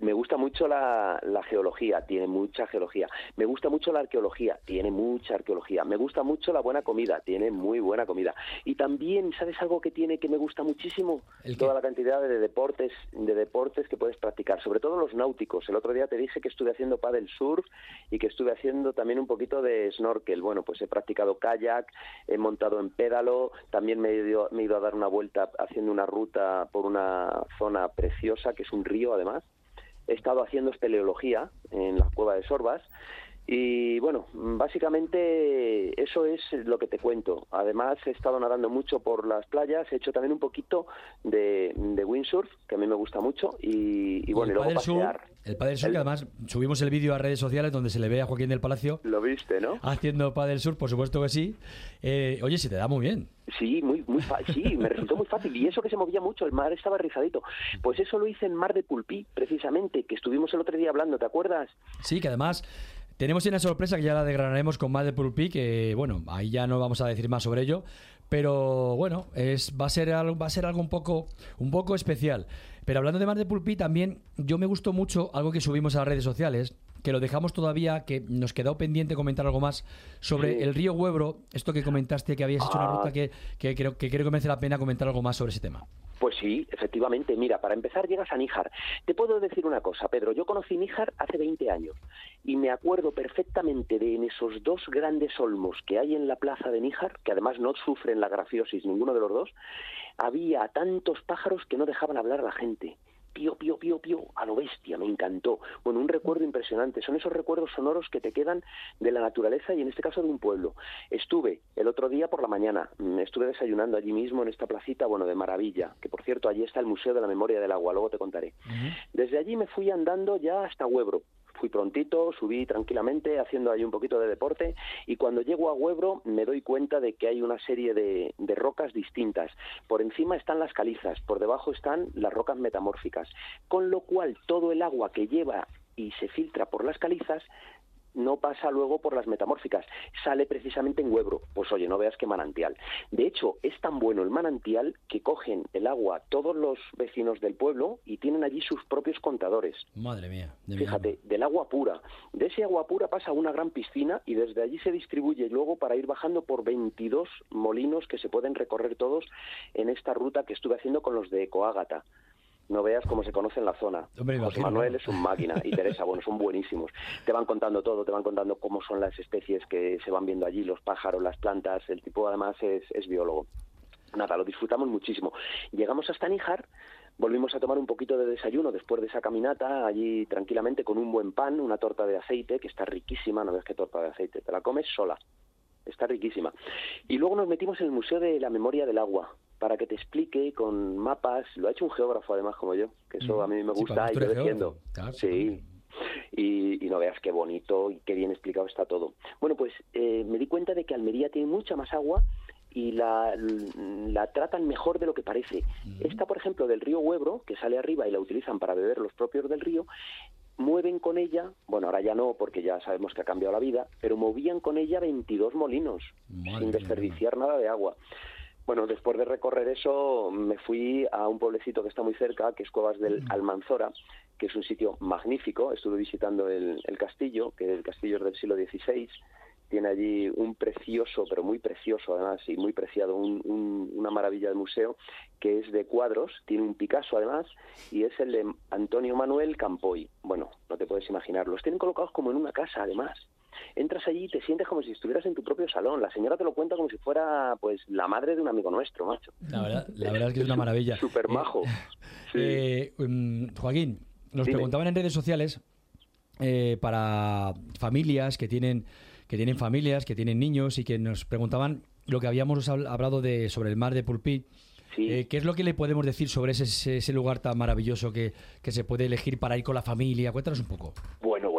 Me gusta mucho la, la geología, tiene mucha geología. Me gusta mucho la arqueología, tiene mucha arqueología. Me gusta mucho la buena comida, tiene muy buena comida. Y también, ¿sabes algo que tiene que me gusta muchísimo? Toda la cantidad de deportes, de deportes que puedes practicar, sobre todo los náuticos. El otro día te dije que estuve haciendo paddle surf y que estuve haciendo también un poquito de snorkel. Bueno, pues he practicado kayak, he montado en pédalo, también me he, ido, me he ido a dar una vuelta haciendo una ruta por una zona preciosa que es un río además. He estado haciendo espeleología en la cueva de Sorbas Y bueno, básicamente eso es lo que te cuento. Además, he estado nadando mucho por las playas, he hecho también un poquito de, de windsurf, que a mí me gusta mucho, y, y bueno, y el luego Padel Sur, pasear. el Padel Sur, que además subimos el vídeo a redes sociales donde se le ve a Joaquín del Palacio Lo viste, ¿no? haciendo Padel Sur, por supuesto que sí. Eh, oye, se te da muy bien. Sí, muy, muy sí, me resultó muy fácil. Y eso que se movía mucho, el mar estaba rizadito. Pues eso lo hice en Mar de Pulpí, precisamente, que estuvimos el otro día hablando, ¿te acuerdas? Sí, que además tenemos una sorpresa que ya la desgranaremos con más de Pulpi, que bueno, ahí ya no vamos a decir más sobre ello, pero bueno, es va a ser algo, va a ser algo un poco un poco especial. Pero hablando de Mar de Pulpí también yo me gustó mucho algo que subimos a las redes sociales, que lo dejamos todavía que nos quedó pendiente comentar algo más sobre el río Huebro, esto que comentaste que habías hecho una Ah. ruta que, que creo que creo que merece la pena comentar algo más sobre ese tema. Pues sí, efectivamente. Mira, para empezar llegas a Níjar. Te puedo decir una cosa, Pedro. Yo conocí Níjar hace 20 años y me acuerdo perfectamente de en esos dos grandes olmos que hay en la plaza de Níjar, que además no sufren la grafiosis ninguno de los dos, había tantos pájaros que no dejaban hablar a la gente. Pío, pío, pío, pío, a lo bestia, me encantó. Bueno, un recuerdo impresionante. Son esos recuerdos sonoros que te quedan de la naturaleza y en este caso de un pueblo. Estuve el otro día por la mañana, mm, estuve desayunando allí mismo en esta placita, bueno, de maravilla, que por cierto allí está el Museo de la Memoria del Agua, luego te contaré. Desde allí me fui andando ya hasta Huebro. Fui prontito, subí tranquilamente, haciendo ahí un poquito de deporte, y cuando llego a Huebro me doy cuenta de que hay una serie de, de rocas distintas. Por encima están las calizas, por debajo están las rocas metamórficas, con lo cual todo el agua que lleva y se filtra por las calizas no pasa luego por las metamórficas, sale precisamente en Huebro. Pues oye, no veas qué manantial. De hecho, es tan bueno el manantial que cogen el agua todos los vecinos del pueblo y tienen allí sus propios contadores. Madre mía. de Fíjate, del agua pura. De ese agua pura pasa a una gran piscina y desde allí se distribuye luego para ir bajando por 22 molinos que se pueden recorrer todos en esta ruta que estuve haciendo con los de Ecoágata. No veas cómo se conoce en la zona. Hombre, José Manuel es un máquina y Teresa, bueno, son buenísimos. Te van contando todo, te van contando cómo son las especies que se van viendo allí, los pájaros, las plantas. El tipo además es, es biólogo. Nada, lo disfrutamos muchísimo. Llegamos hasta Níjar, volvimos a tomar un poquito de desayuno después de esa caminata, allí tranquilamente con un buen pan, una torta de aceite, que está riquísima, no ves qué torta de aceite, te la comes sola. Está riquísima. Y luego nos metimos en el Museo de la Memoria del Agua para que te explique con mapas. Lo ha hecho un geógrafo además como yo, que eso a mí me gusta y eres defiendo. Claro, Sí. Y, y no veas qué bonito y qué bien explicado está todo. Bueno, pues eh, me di cuenta de que Almería tiene mucha más agua y la, la tratan mejor de lo que parece. Esta, por ejemplo, del río Huebro, que sale arriba y la utilizan para beber los propios del río, mueven con ella, bueno, ahora ya no, porque ya sabemos que ha cambiado la vida, pero movían con ella 22 molinos, sin desperdiciar nada de agua. Bueno, después de recorrer eso, me fui a un pueblecito que está muy cerca, que es Cuevas del Almanzora, que es un sitio magnífico. Estuve visitando el, el castillo, que el castillo es del siglo XVI. Tiene allí un precioso, pero muy precioso además, y muy preciado, un- un- una maravilla de museo, que es de cuadros, tiene un Picasso además, y es el de Antonio Manuel Campoy. Bueno, no te puedes imaginar, los tienen colocados como en una casa además. Entras allí y te sientes como si estuvieras en tu propio salón. La señora te lo cuenta como si fuera pues la madre de un amigo nuestro, macho. La verdad, la verdad es que es una maravilla. Súper majo. Eh, mm, Joaquín, nos Dime. preguntaban en redes sociales eh, para familias que tienen que tienen familias, que tienen niños y que nos preguntaban lo que habíamos habl- hablado de sobre el mar de Pulpí. Eh, ¿Qué es lo que le podemos decir sobre ese, ese- lugar tan maravilloso que, que se puede elegir para ir con la familia? Cuéntanos un poco. Bueno,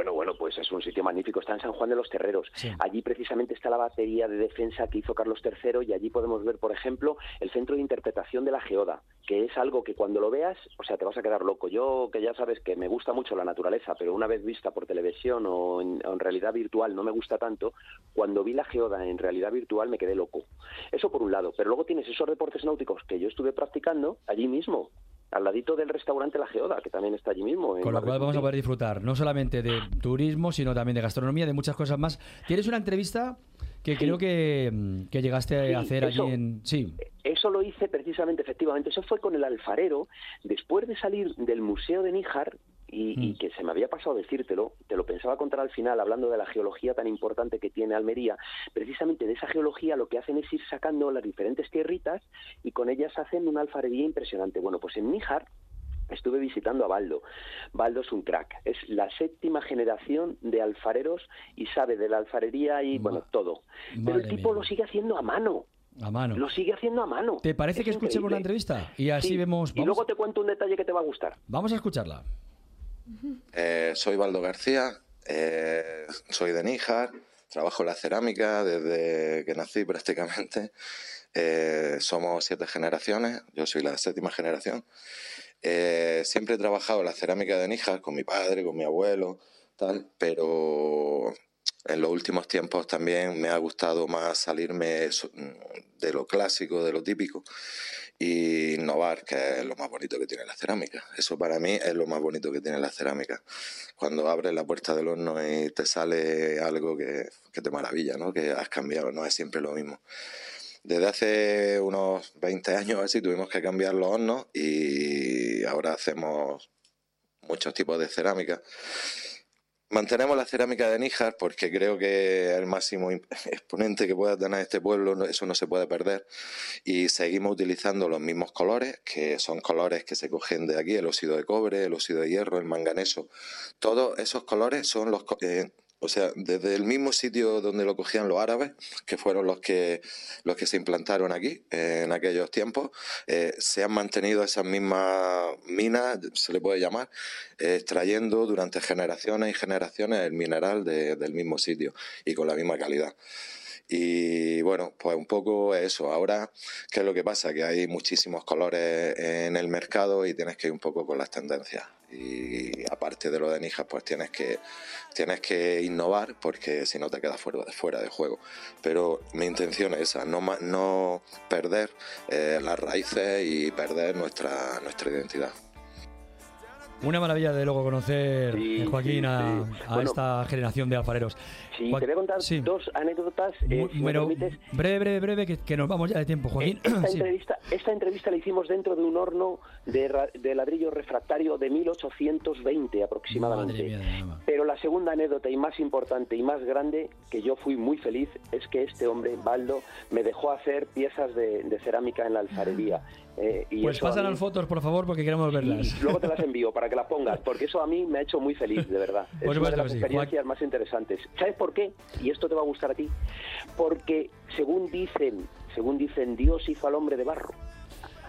es un sitio magnífico. Está en San Juan de los Terreros. Allí precisamente está la batería de defensa que hizo Carlos III y allí podemos ver, por ejemplo, el centro de interpretación de la geoda, que es algo que cuando lo veas, o sea, te vas a quedar loco. Yo, que ya sabes que me gusta mucho la naturaleza, pero una vez vista por televisión o en, o en realidad virtual no me gusta tanto, cuando vi la geoda en realidad virtual me quedé loco. Eso por un lado, pero luego tienes esos deportes náuticos que yo estuve practicando allí mismo. Al ladito del restaurante La Geoda, que también está allí mismo. Con lo cual vamos a poder disfrutar no solamente de turismo, sino también de gastronomía, de muchas cosas más. Tienes una entrevista que creo que, mm, que llegaste Sí, a hacer eso. allí en... Sí, Eso lo hice precisamente, efectivamente. Eso fue con el alfarero, después de salir del Museo de Níjar, y, y que se me había pasado decírtelo, te lo pensaba contar al final, hablando de la geología tan importante que tiene Almería. Precisamente de esa geología lo que hacen es ir sacando las diferentes tierritas y con ellas hacen una alfarería impresionante. Bueno, pues en Níjar estuve visitando a Baldo. Baldo es un crack. Es la séptima generación de alfareros y sabe de la alfarería y, bueno, todo. Pero el tipo mía. lo sigue haciendo a mano. A mano. Lo sigue haciendo a mano. ¿Te parece Es que escuchemos la entrevista? Y así Sí, vemos. Y luego te cuento un detalle que te va a gustar. vamos a escucharla. Eh, soy Baldo García, eh, soy de Níjar, trabajo en la cerámica desde que nací prácticamente. Eh, somos siete generaciones, yo soy la séptima generación. Siempre he trabajado en la cerámica de Níjar con mi padre, con mi abuelo, tal, pero en los últimos tiempos también me ha gustado más salirme so- de lo clásico, de lo típico y innovar, que es lo más bonito que tiene la cerámica. Eso para mí es lo más bonito que tiene la cerámica. Cuando abres la puerta del horno y te sale algo que, que te maravilla, ¿no? que has cambiado, no es siempre lo mismo. Desde hace unos 20 años así tuvimos que cambiar los hornos y ahora hacemos muchos tipos de cerámica. Mantenemos la cerámica de Níjar porque creo que es el máximo exponente que pueda tener este pueblo, eso no se puede perder. Y seguimos utilizando los mismos colores, que son colores que se cogen de aquí, el óxido de cobre, el óxido de hierro, el manganeso. Todos esos colores son los... eh, o sea, desde el mismo sitio donde lo cogían los árabes, que fueron los que, los que se implantaron aquí eh, en aquellos tiempos, eh, se han mantenido esas mismas minas, se le puede llamar, eh, extrayendo durante generaciones y generaciones el mineral de- del mismo sitio y con la misma calidad. Y bueno, pues un poco eso. Ahora, ¿qué es lo que pasa? Que hay muchísimos colores en el mercado y tienes que ir un poco con las tendencias. Y aparte de lo de Nijas, pues tienes que, tienes que innovar porque si no te quedas fuera fuera de juego. Pero mi intención es esa, no, no perder eh, las raíces y perder nuestra, nuestra identidad. Una maravilla de luego conocer, Sí, eh, Joaquín, sí, a, sí. a Bueno. esta generación de alfareros. Sí, te voy a contar dos anécdotas, eh, si me pero permites. breve, breve, breve, que, que nos vamos ya de tiempo, Joaquín. Esta, Sí. entrevista, esta entrevista la hicimos dentro de un horno de, de ladrillo refractario de 1820 aproximadamente. Madre mía. Pero la segunda anécdota y más importante y más grande, que yo fui muy feliz, es que este hombre, Baldo, me dejó hacer piezas de, de cerámica en la alfarería. Eh, y Pues pásanos mí- fotos, por favor, porque queremos verlas. y luego te las envío para que las pongas, porque eso a mí me ha hecho muy feliz, de verdad. Por es una de las sí. experiencias más interesantes. ¿Sabes por qué? Y esto te va a gustar a ti. Porque según dicen, según dicen, Dios hizo al hombre de barro.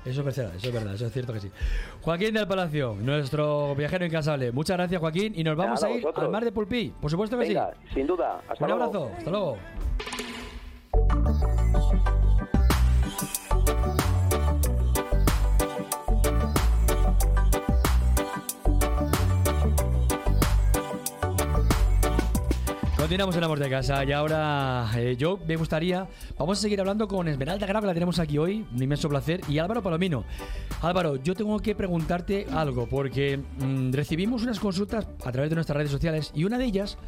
Eso es verdad, eso es verdad, eso es cierto que sí. Joaquín del Palacio, nuestro viajero incansable. Muchas gracias, Joaquín, y nos vamos Nada, a ir vosotros. al mar de Pulpí. Por supuesto que Venga, sí. sin duda. Hasta Un luego. abrazo, hasta luego. Continuamos en Amor de Casa y ahora eh, yo me gustaría, vamos a seguir hablando con Esmeralda Grau, que la tenemos aquí hoy, un inmenso placer, y Álvaro Palomino. Álvaro, yo tengo que preguntarte algo, porque mm, recibimos unas consultas a través de nuestras redes sociales y una de ellas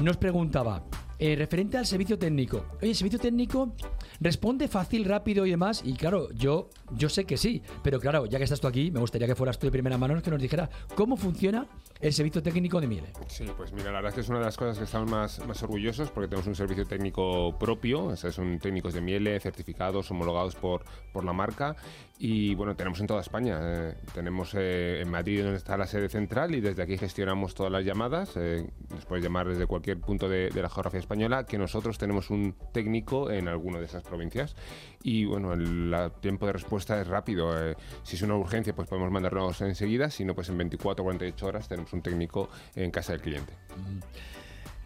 nos preguntaba, eh, referente al servicio técnico, oye, ¿el servicio técnico responde fácil, rápido y demás? Y claro, yo, yo sé que sí, pero claro, ya que estás tú aquí, me gustaría que fueras tú de primera mano que nos dijera cómo funciona el servicio técnico de Miele. Sí, pues mira, la verdad es que es una de las cosas que estamos más, más orgullosos porque tenemos un servicio técnico propio, o sea, son técnicos de miele certificados, homologados por, por la marca y bueno, tenemos en toda España. eh, tenemos eh, en Madrid donde está la sede central y desde aquí gestionamos todas las llamadas. eh, puedes llamar desde cualquier punto de, la geografía española que nosotros tenemos un técnico en alguna de esas provincias y bueno, el tiempo de respuesta es rápido. eh, si es una urgencia pues podemos mandarnos enseguida, si no pues en 24 o 48 horas tenemos un técnico en casa del cliente.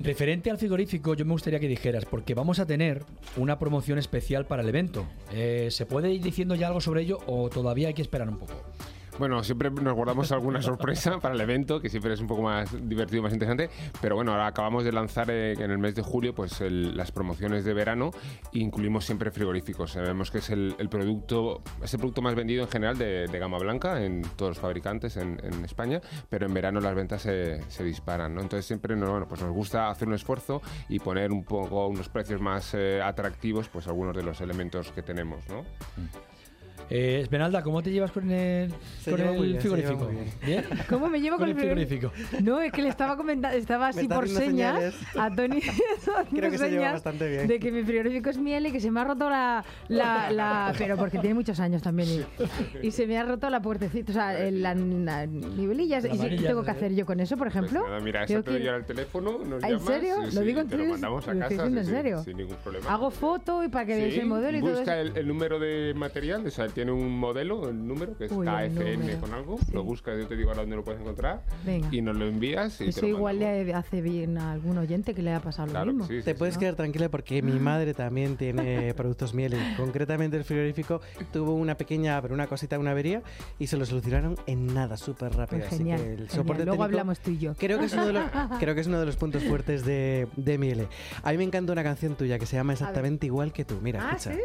Referente al frigorífico, yo me gustaría que dijeras, porque vamos a tener una promoción especial para el evento. Eh, ¿Se puede ir diciendo ya algo sobre ello o todavía hay que esperar un poco? Bueno, siempre nos guardamos alguna sorpresa para el evento, que siempre es un poco más divertido, más interesante. Pero bueno, ahora acabamos de lanzar eh, en el mes de julio pues el- las promociones de verano e incluimos siempre frigoríficos. Sabemos que es el, el producto, es el producto más vendido en general de, de gama blanca en todos los fabricantes en, en España, pero en verano las ventas se, se disparan. ¿no? Entonces siempre nos, bueno, pues nos gusta hacer un esfuerzo y poner un poco unos precios más eh, atractivos, pues algunos de los elementos que tenemos, ¿no? Eh, Esmeralda, ¿cómo te llevas con el, Se con lleva el muy bien, se lleva frigorífico? muy bien. ¿Bien? ¿Cómo me llevo Con con, el frigorífico. No, es que le estaba comentando, estaba así por señas señales. a Tony Creo que se lleva bastante bien. de que mi frigorífico es miel y que se me ha roto la, la, la- pero porque tiene muchos años también y, y se me ha roto la puertecita, o sea, el- la, la nivelillas La y varilla, tengo que hacer yo con eso, por ejemplo. Pues nada, mira, eso te doy que- ahora el teléfono, nos ¿Ah, ¿En llamas. serio? sí, Lo digo en te lo serio. mandamos a Lo casa. estoy diciendo sí, en sí, serio. sin ningún problema. Hago foto y para que veáis el modelo y todo busca eso. el, el número de material, o sea, él tiene un modelo, el número, que es Uy, KFN número. con algo, lo buscas, yo te digo ahora dónde lo puedes encontrar, Venga. y nos lo envías y Eso te lo igual le hace bien a algún oyente que le ha pasado lo Claro que mismo. sí, Te puedes quedar tranquila porque mi madre también tiene productos miel. y Concretamente el frigorífico tuvo una pequeña, pero una cosita, una avería y se lo solucionaron en nada, súper rápido. Pues Así genial, que el genial. Luego técnico hablamos tú y yo. Creo que es uno de los, creo que es uno de los puntos fuertes de, de Miele. A mí me encanta una canción tuya que se llama exactamente igual que tú. Mira, Ah, escucha. ¿sí?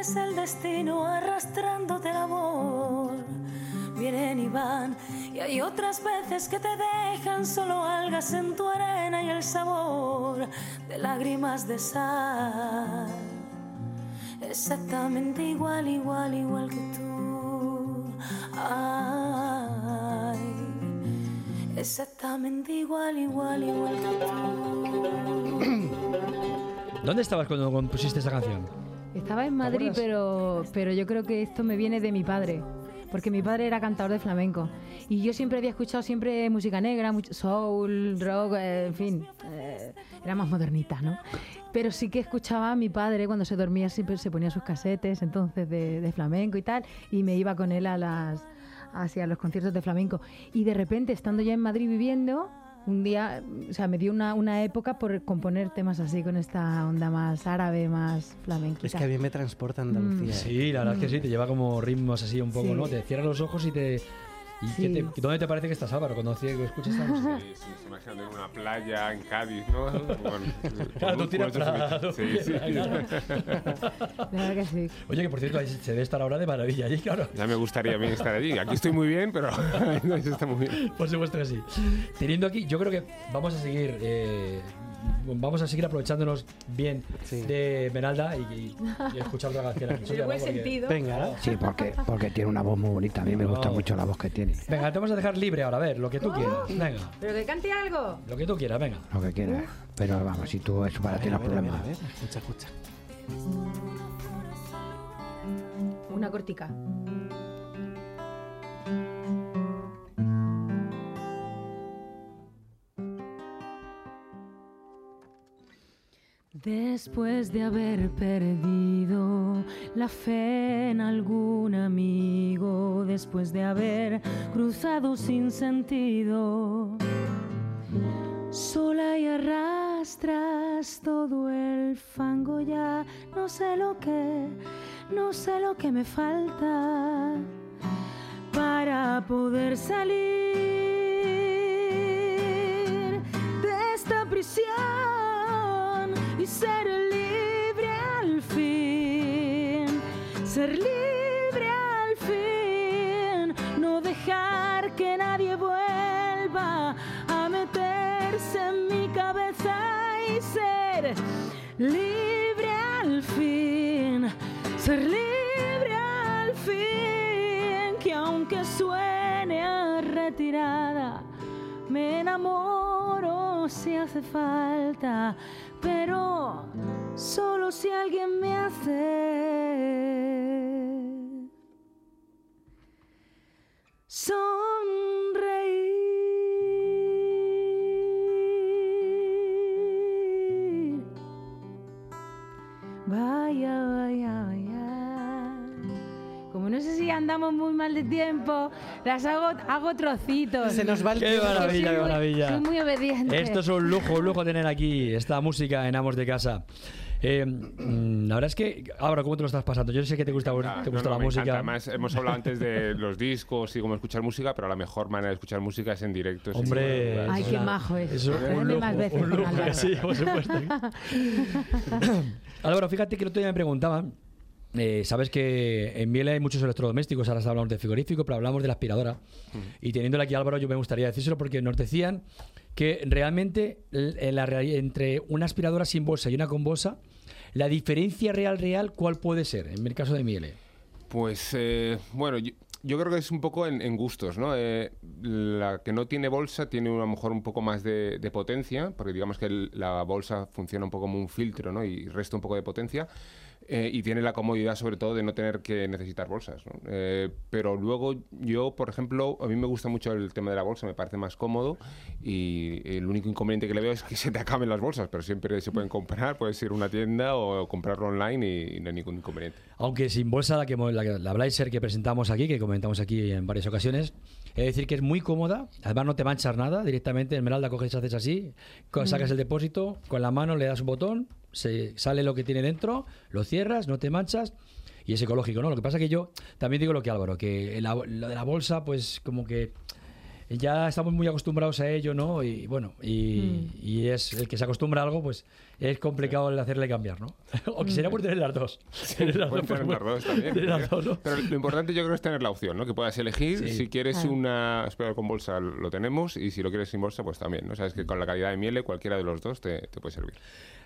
Es el destino arrastrándote el amor. Vienen y van y hay otras veces que te dejan solo algas en tu arena y el sabor de lágrimas de sal. Exactamente igual igual igual que tú. Ay exactamente igual igual igual que tú. ¿Dónde estabas cuando compusiste esta canción? Estaba en Madrid, pero, pero yo creo que esto me viene de mi padre. Porque mi padre era cantador de flamenco. Y yo siempre había escuchado siempre música negra, soul, rock, eh, en fin. eh, era más modernita, ¿no? Pero sí que escuchaba a mi padre cuando se dormía, siempre se ponía sus casetes entonces de, de flamenco y tal. Y me iba con él a las hacia los conciertos de flamenco. Y de repente, estando ya en Madrid viviendo, un día, o sea, me dio una, una época por componer temas así con esta onda más árabe, más flamenquita. Es que a mí me transporta Andalucía. Sí, la verdad es que sí, te lleva como ritmos así un poco, Sí. ¿no? Te cierras los ojos y te... ¿Y qué Sí. te- ¿Dónde te parece que estás, Álvaro, cuando escuchas esta música? Sí, sí, se imaginan en una playa en Cádiz, ¿no? Bueno, Claro, tú tiras feliz. Sí, sí. Claro. Que sí. Oye, que por cierto, ahí se debe estar ahora de maravilla allí, claro. Ya me gustaría a mí estar allí. Aquí estoy muy bien, pero ahí está muy bien. Por supuesto que sí. Teniendo aquí, yo creo que vamos a seguir... eh, Vamos a seguir aprovechándonos bien de Esmeralda y, y- y escuchar otra canción aquí. suya, ¿no? Porque- Venga. Sí, porque, porque tiene una voz muy bonita. A mí me gusta No. mucho la voz que tiene. Venga, te vamos a dejar libre ahora, a ver, lo que tú quieras. Venga, Pero que cante algo. lo que tú quieras, venga. Lo que quieras. Pero vamos, si tú eso para ti no es problema. Escucha, escucha. Una cortica. Después de haber perdido la fe en algún amigo, después de haber cruzado sin sentido, sola y arrastras todo el fango ya, no sé lo que, no sé lo que me falta para poder salir de esta prisión y ser libre al fin, ser libre al fin, no dejar que nadie vuelva a meterse en mi cabeza y ser libre al fin, ser libre al fin, que aunque suene a retirada, me enamoro si hace falta, pero solo si alguien me hace sonreír. Vaya, vaya. No sé si andamos muy mal de tiempo, las hago, hago trocitos. Se nos va el Qué tiempo. maravilla, Soy qué muy- maravilla. Soy muy obediente. Esto es un lujo, un lujo tener aquí esta música en Amos de Casa. Eh, mm, la verdad es que, ahora, ¿cómo te lo estás pasando? Yo sé que te gusta, te gusta no, la me música. encanta. Además, hemos hablado antes de los discos y cómo escuchar música, pero la mejor manera de escuchar música es en directo. Hombre. Ay, qué majo es. Eso, un lujo, más veces un lujo, sí, por supuesto. Álvaro, fíjate que el otro día me preguntaban eh, sabes que en Miele hay muchos electrodomésticos, ahora hablamos de frigorífico, pero hablamos de la aspiradora. Y teniéndole aquí Álvaro, yo me gustaría decírselo porque nos decían que realmente en la entre una aspiradora sin bolsa y una con bolsa, la diferencia real, real, ¿cuál puede ser en el caso de Miele? Pues eh, bueno, yo, yo creo que es un poco en, en gustos, ¿no? Eh, la que no tiene bolsa tiene a lo mejor un poco más de, de potencia, porque digamos que el- la bolsa funciona un poco como un filtro, ¿no? Y resta un poco de potencia. Eh, y tiene la comodidad sobre todo de no tener que necesitar bolsas, ¿no? Eh, pero luego yo, por ejemplo, a mí me gusta mucho el tema de la bolsa, me parece más cómodo y el único inconveniente que le veo es que se te acaben las bolsas, pero siempre se pueden comprar, puedes ir a una tienda o comprarlo online y, y no hay ningún inconveniente. Aunque sin bolsa, la, que, la, la Blazer que presentamos aquí, que comentamos aquí en varias ocasiones, es decir que es muy cómoda, además no te manchas nada, directamente Esmeralda coges, haces así, co- Mm. sacas el depósito, con la mano le das un botón, se sale lo que tiene dentro, lo cierras, no te manchas y es ecológico, ¿no? Lo que pasa que yo también digo lo que Álvaro, que la- lo de la bolsa, pues como que ya estamos muy acostumbrados a ello, ¿no? Y bueno, y, Mm. y es el que se acostumbra a algo, pues es complicado el hacerle cambiar, ¿no? o que sería por tener las dos. Tener las dos, pues, tener las bueno, dos también. tener las dos, ¿no? Pero lo importante yo creo es tener la opción, ¿no? Que puedas elegir. Sí. Si quieres Claro. una aspiradora con bolsa, lo tenemos. Y si lo quieres sin bolsa, pues también, ¿no? Sabes que con la calidad de miele, cualquiera de los dos te, te puede servir.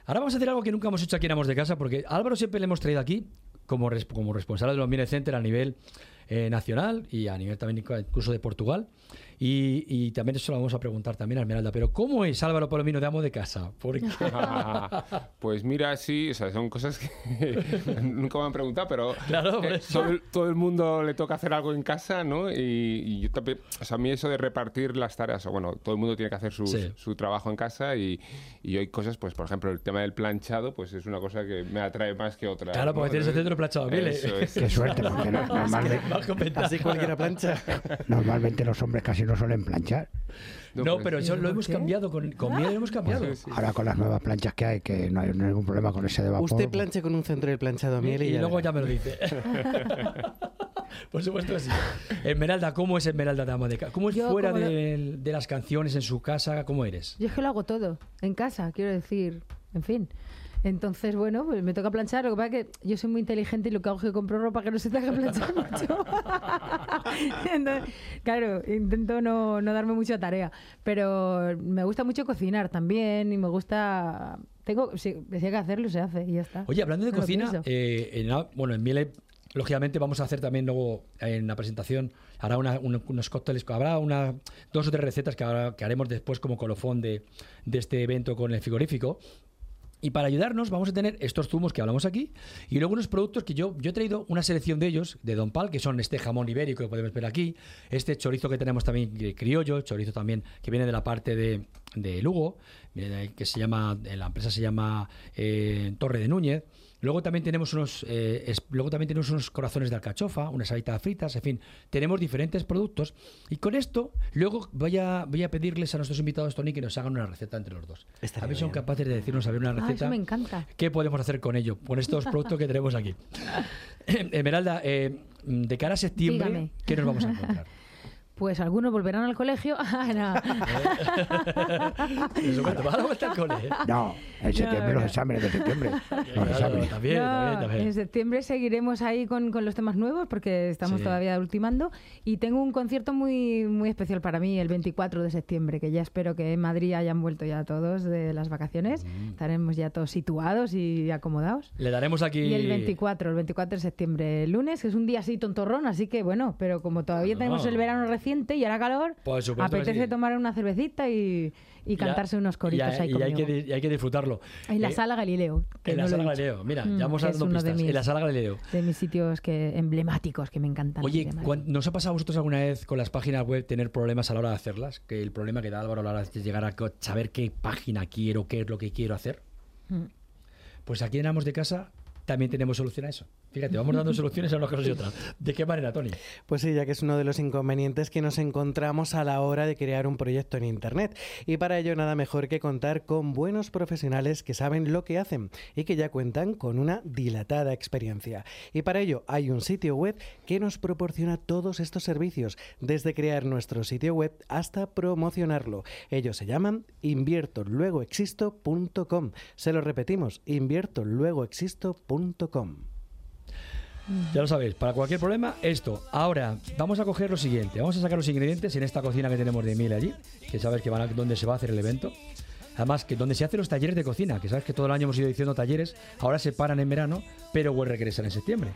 Ahora vamos a hacer algo que nunca hemos hecho aquí en Amos de Casa, porque a Álvaro siempre le hemos traído aquí como, res- como responsable de los Miele Center a nivel eh, nacional y a nivel también incluso de Portugal. Y, y también eso lo vamos a preguntar también a Esmeralda. Pero ¿cómo es Álvaro Palomino de Amo de Casa? Porque... pues mira, sí, o sea, son cosas que nunca me han preguntado, pero Claro, eh, todo, el, todo el mundo le toca hacer algo en casa, ¿no? Y, y yo también, o sea, a mí eso de repartir las tareas, o bueno, todo el mundo tiene que hacer sus- Sí. su trabajo en casa y, y hay cosas, pues por ejemplo, el tema del planchado, pues es una cosa que me atrae más que otra. Claro, porque ¿no? tienes el centro planchado. Eso es. Qué suerte, porque no- normalmente. Así cualquiera plancha. normalmente los hombres casi no suelen planchar. No, pero eso lo hemos cambiado con, con lo hemos cambiado. Ahora con las nuevas planchas que hay, que no hay ningún problema con ese de vapor. Usted planche con un centro de planchado miel y, y ya luego ya me lo dice. Por supuesto que sí. Esmeralda, ¿cómo es Esmeralda de Casa? ¿Cómo es Yo, fuera como lo- de, de las canciones en su casa? ¿Cómo eres? Yo es que lo hago todo, en casa, quiero decir, en fin. Entonces, bueno, pues me toca planchar. Lo que pasa es que yo soy muy inteligente y lo que hago es que compro ropa que no se tenga que planchar mucho. Entonces, claro, intento no, no darme mucha tarea. Pero me gusta mucho cocinar también y me gusta... Tengo, si, hay que hacerlo, se hace y ya está. Oye, hablando de No cocina, eh, en, la- bueno, en Miele, lógicamente vamos a hacer también luego en la presentación, hará una- una- unos cócteles, habrá una, dos o tres recetas que, habrá- que haremos después como colofón de, de este evento con el frigorífico. Y para ayudarnos vamos a tener estos zumos que hablamos aquí y luego unos productos que yo, yo he traído una selección de ellos, de Don Pal, que son este jamón ibérico que podemos ver aquí, este chorizo que tenemos también criollo, chorizo también que viene de la parte de, de Lugo, que se llama, la empresa se llama eh, Torre de Núñez. Luego también tenemos unos, eh, es- luego también tenemos unos corazones de alcachofa, unas habitas fritas, en fin, tenemos diferentes productos y con esto luego voy a, voy a pedirles a nuestros invitados Tony que nos hagan una receta entre los dos. a ver si son capaces de decirnos a ver una Ah, receta. eso me encanta. ¿Qué podemos hacer con ello? Con estos productos que tenemos aquí. Esmeralda, eh, de cara a septiembre, Dígame. ¿qué nos vamos a encontrar? Pues algunos volverán al colegio. Ah, no. En septiembre No, los exámenes de septiembre. Los Claro, exámenes. también, No, también, también. En septiembre seguiremos ahí con, con los temas nuevos porque estamos Sí. todavía ultimando y tengo un concierto muy muy especial para mí el 24 de septiembre que ya espero que en Madrid hayan vuelto ya todos de las vacaciones. Mm. Estaremos ya todos situados y acomodados. Le daremos aquí... Y el 24, el 24 de septiembre, el lunes, que es un día así tontorrón, así que bueno, pero como todavía No. tenemos el verano y ahora calor, que apetece sí. tomar una cervecita y, y Ya- cantarse unos coritos y, ahí y hay que, y hay que disfrutarlo. En la Eh, sala Galileo. que En la no he sala. Galileo, mira, Mm, ya vamos dando uno de pistas. En la mis- sala Galileo. de mis sitios que emblemáticos que me encantan. Oye, de Madrid. ¿cuán- ¿nos ha pasado a vosotros alguna vez con las páginas web tener problemas a la hora de hacerlas? Que el problema que da Álvaro a la hora de llegar a saber qué página quiero, qué es lo que quiero hacer. Mm. Pues aquí en Amos de Casa también tenemos solución a eso. Fíjate, vamos dando soluciones a unas cosas y otras. ¿De qué manera, Tony? Pues sí, ya que es uno de los inconvenientes que nos encontramos a la hora de crear un proyecto en Internet. Y para ello nada mejor que contar con buenos profesionales que saben lo que hacen y que ya cuentan con una dilatada experiencia. Y para ello hay un sitio web que nos proporciona todos estos servicios, desde crear nuestro sitio web hasta promocionarlo. Ellos se llaman inviertoluegoexisto.com. Se lo repetimos, inviertoluegoexisto.com. Ya lo sabéis, para cualquier problema, esto. Ahora, vamos a coger lo siguiente. Vamos a sacar los ingredientes en esta cocina que tenemos de miel allí, que sabes que van a, dónde se va a hacer el evento. Además, que donde se hacen los talleres de cocina, que sabes que todo el año hemos ido diciendo talleres, ahora se paran en verano, pero vuelven a regresar en septiembre.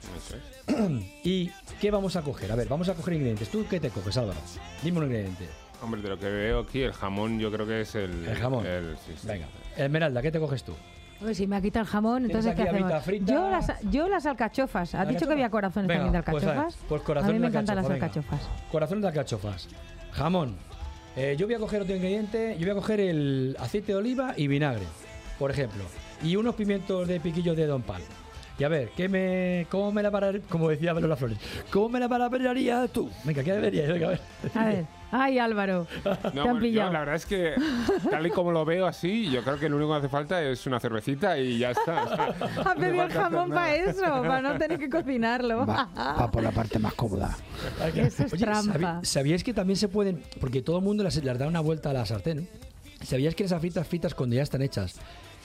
¿Y qué vamos a coger? A ver, vamos a coger ingredientes. ¿Tú qué te coges, Álvaro? Dime un ingrediente. Hombre, de lo que veo aquí, el jamón yo creo que es el... El jamón. el- sí, sí. Venga. Esmeralda, ¿qué te coges tú? Pues si me ha quitado el jamón, entonces ¿qué hacemos? frita. Yo las, yo las alcachofas. ¿Has dicho que había corazones Venga, también de pues, alcachofas? pues corazón a mí me encantan las alcachofas. Corazón de alcachofas. Jamón. Eh, yo voy a coger otro ingrediente. Yo voy a coger el aceite de oliva y vinagre, por ejemplo. Y unos pimientos de piquillo de Don Pal. Y a ver, ¿qué me, ¿cómo me la pararía? Como decía Lola Flores, ¿cómo me la pararías tú? Venga, ¿qué debería? Venga, a ver. A ver. Ay, Álvaro. No, te han bueno, yo pillado. la verdad es que tal y como lo veo así, yo creo que lo único que hace falta es una cervecita y ya está. Ha pedido el jamón para eso, para no tener que cocinarlo. Va por la parte más cómoda. Eso es Oye, trampa. ¿sabí- ¿sabíais que también se pueden, porque todo el mundo las, les da una vuelta a la sartén, ¿sabíais que esas fritas fritas cuando ya están hechas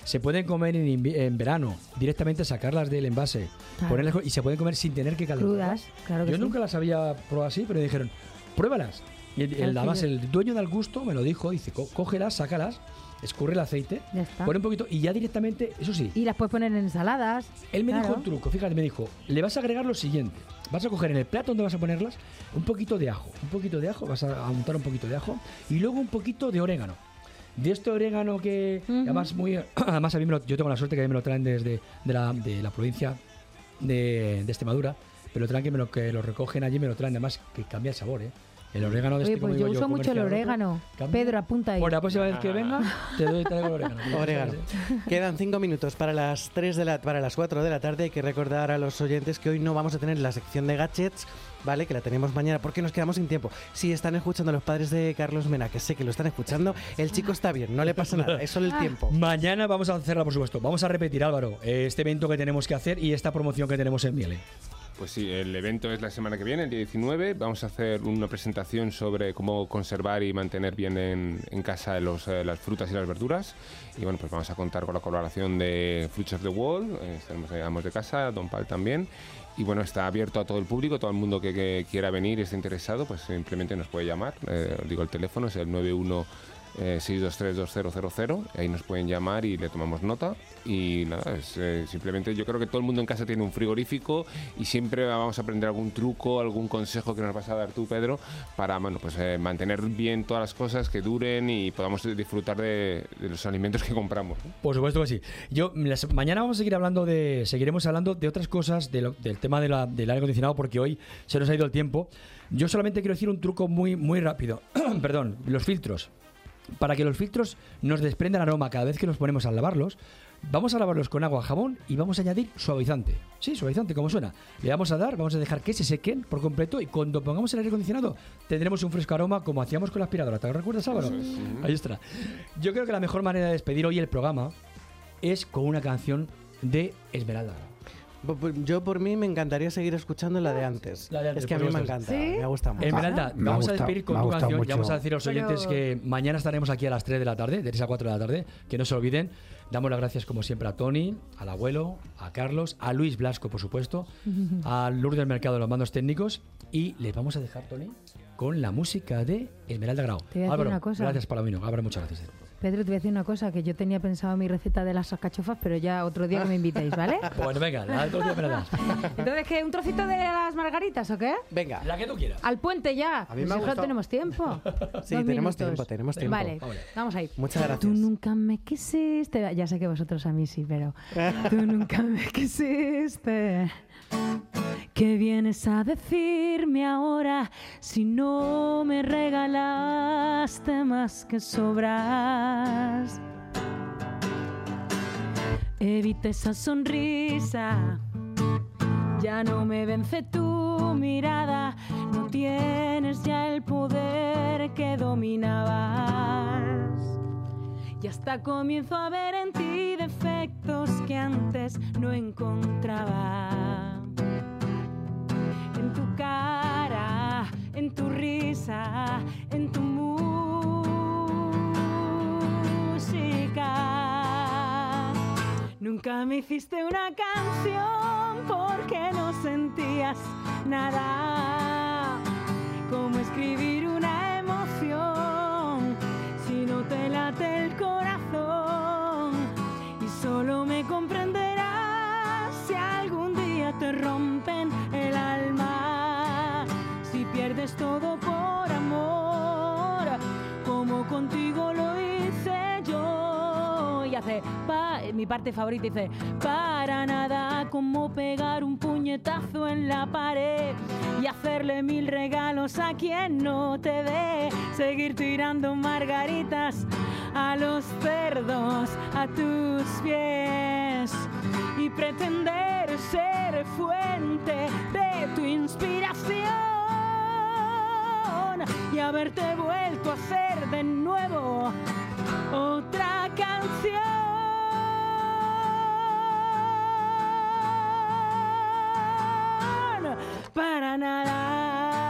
se pueden comer en, en verano, directamente sacarlas del envase, Claro. ponerlas y se pueden comer sin tener que? Crudas, claro que Yo sí. nunca las había probado así, pero me dijeron, pruébalas. Y el, el- además el dueño del gusto me lo dijo, dice, "Co- cógelas, sácalas, escurre el aceite, pone un poquito y ya directamente, eso sí, Y las puedes poner en ensaladas. él me dijo un truco, fíjate, me dijo, le vas a agregar lo siguiente. Vas a coger en el plato donde vas a ponerlas un poquito de ajo, un poquito de ajo, vas a untar un poquito de ajo y luego un poquito de orégano. De este orégano que además muy además a mí me lo- yo tengo la suerte que a mí me lo traen desde de la, de la provincia de, de Extremadura, pero lo traen que me lo que lo recogen allí me lo traen además que cambia el sabor, ¿eh? El orégano de Oye, este como pues yo digo uso mucho el orégano. Cambia. Pedro, apunta ahí. Pues la próxima vez que venga te doy traigo el orégano. Orégano. Quedan cinco minutos para las 3 de la, para las 4 de la tarde. Hay que recordar a los oyentes que hoy no vamos a tener la sección de gadgets, ¿vale? Que la tenemos mañana porque nos quedamos sin tiempo. Si están escuchando a los padres de Carlos Mena, que sé que lo están escuchando, el chico está bien, no le pasa nada, es solo el tiempo. Mañana vamos a hacerla, por supuesto. Vamos a repetir, Álvaro, este evento que tenemos que hacer y esta promoción que tenemos en Miele. Pues sí, el evento es la semana que viene, el día 19. Vamos a hacer una presentación sobre cómo conservar y mantener bien en, casa los, eh, las frutas y las verduras. Y bueno, pues vamos a contar con la colaboración de Fruits of the Wall, eh, estaremos ahí, Amos de Casa, Don Pal también. Y bueno, está abierto a todo el público, todo el mundo que, quiera venir y esté interesado, pues simplemente nos puede llamar. Eh, digo el teléfono, es el 91 eh, 623-2000. Ahí nos pueden llamar y le tomamos nota. Y nada, es, eh, simplemente yo creo que todo el mundo en casa tiene un frigorífico y siempre vamos a aprender algún truco, algún consejo que nos vas a dar tú, Pedro, para bueno, pues, eh, mantener bien todas las cosas que duren y podamos disfrutar de, los alimentos que compramos. Por supuesto que sí. Yo mañana vamos a seguir hablando de, seguiremos hablando de otras cosas del tema del aire acondicionado porque hoy se nos ha ido el tiempo. Yo solamente quiero decir un truco muy muy rápido. Perdón, los filtros. Para que los filtros nos desprendan aroma cada vez que los ponemos al lavarlos, vamos a lavarlos con agua, jabón y vamos a añadir suavizante. Sí, suavizante, como suena. Le vamos a dar, vamos a dejar que se sequen por completo y cuando pongamos el aire acondicionado tendremos un fresco aroma como hacíamos con la aspiradora. ¿Te recuerdas, Álvaro? Sí. Ahí está. Yo creo que la mejor manera de despedir hoy el programa es con una canción de Esmeralda. Yo por mí me encantaría seguir escuchando la de antes. La de antes, es que a mí me encanta, me gusta mucho. Esmeralda, Me ha vamos a despedir con tu canción y vamos mucho. a decir a los Pero- oyentes que mañana estaremos aquí a las 3 de la tarde, de 3 a 4 de la tarde, que no se olviden. Damos las gracias como siempre a Tony, al abuelo, a Carlos, a Luis Blasco, por supuesto, a Lourdes del Mercado de los mandos técnicos y les vamos a dejar, Tony, con la música de Esmeralda Grau. Te voy a decir Álvaro, una cosa. gracias Palomino, Álvaro, muchas gracias. Pedro, te voy a decir una cosa, que yo tenía pensado mi receta de las alcachofas, pero ya otro día que me invitéis, ¿vale? Bueno, venga, la otro día me la das. Entonces, ¿qué? ¿Un trocito de las margaritas o qué? Venga. La que tú quieras. Al puente ya. A mí me Pues ha gustado. tenemos tiempo. Sí, Dos tenemos minutos. tiempo, tenemos tiempo. Vale, Vamos. vamos ahí. Muchas Tú gracias. nunca me quisiste. Ya sé que vosotros a mí sí, pero. Tú nunca me quisiste. ¿Qué vienes a decirme ahora si no me regalaste más que sobras? Evita esa sonrisa. Ya no me vence tu mirada, no tienes ya el poder que dominabas. Y hasta comienzo a ver en ti defectos que antes no encontraba. En tu risa, en tu música. Nunca me hiciste una canción porque no sentí sentías nada. Cómo escribir una emoción si no te late el corazón y solo me comprenderás si algún día te rompen. Pierdes todo por amor, como contigo lo hice yo. Y hace, pa- mi parte favorita dice, para nada como pegar un puñetazo en la pared y hacerle mil regalos a quien no te ve. Seguir tirando margaritas a los cerdos a tus pies y pretender ser fuente de tu inspiración y haberte vuelto a hacer de nuevo otra canción. Para nada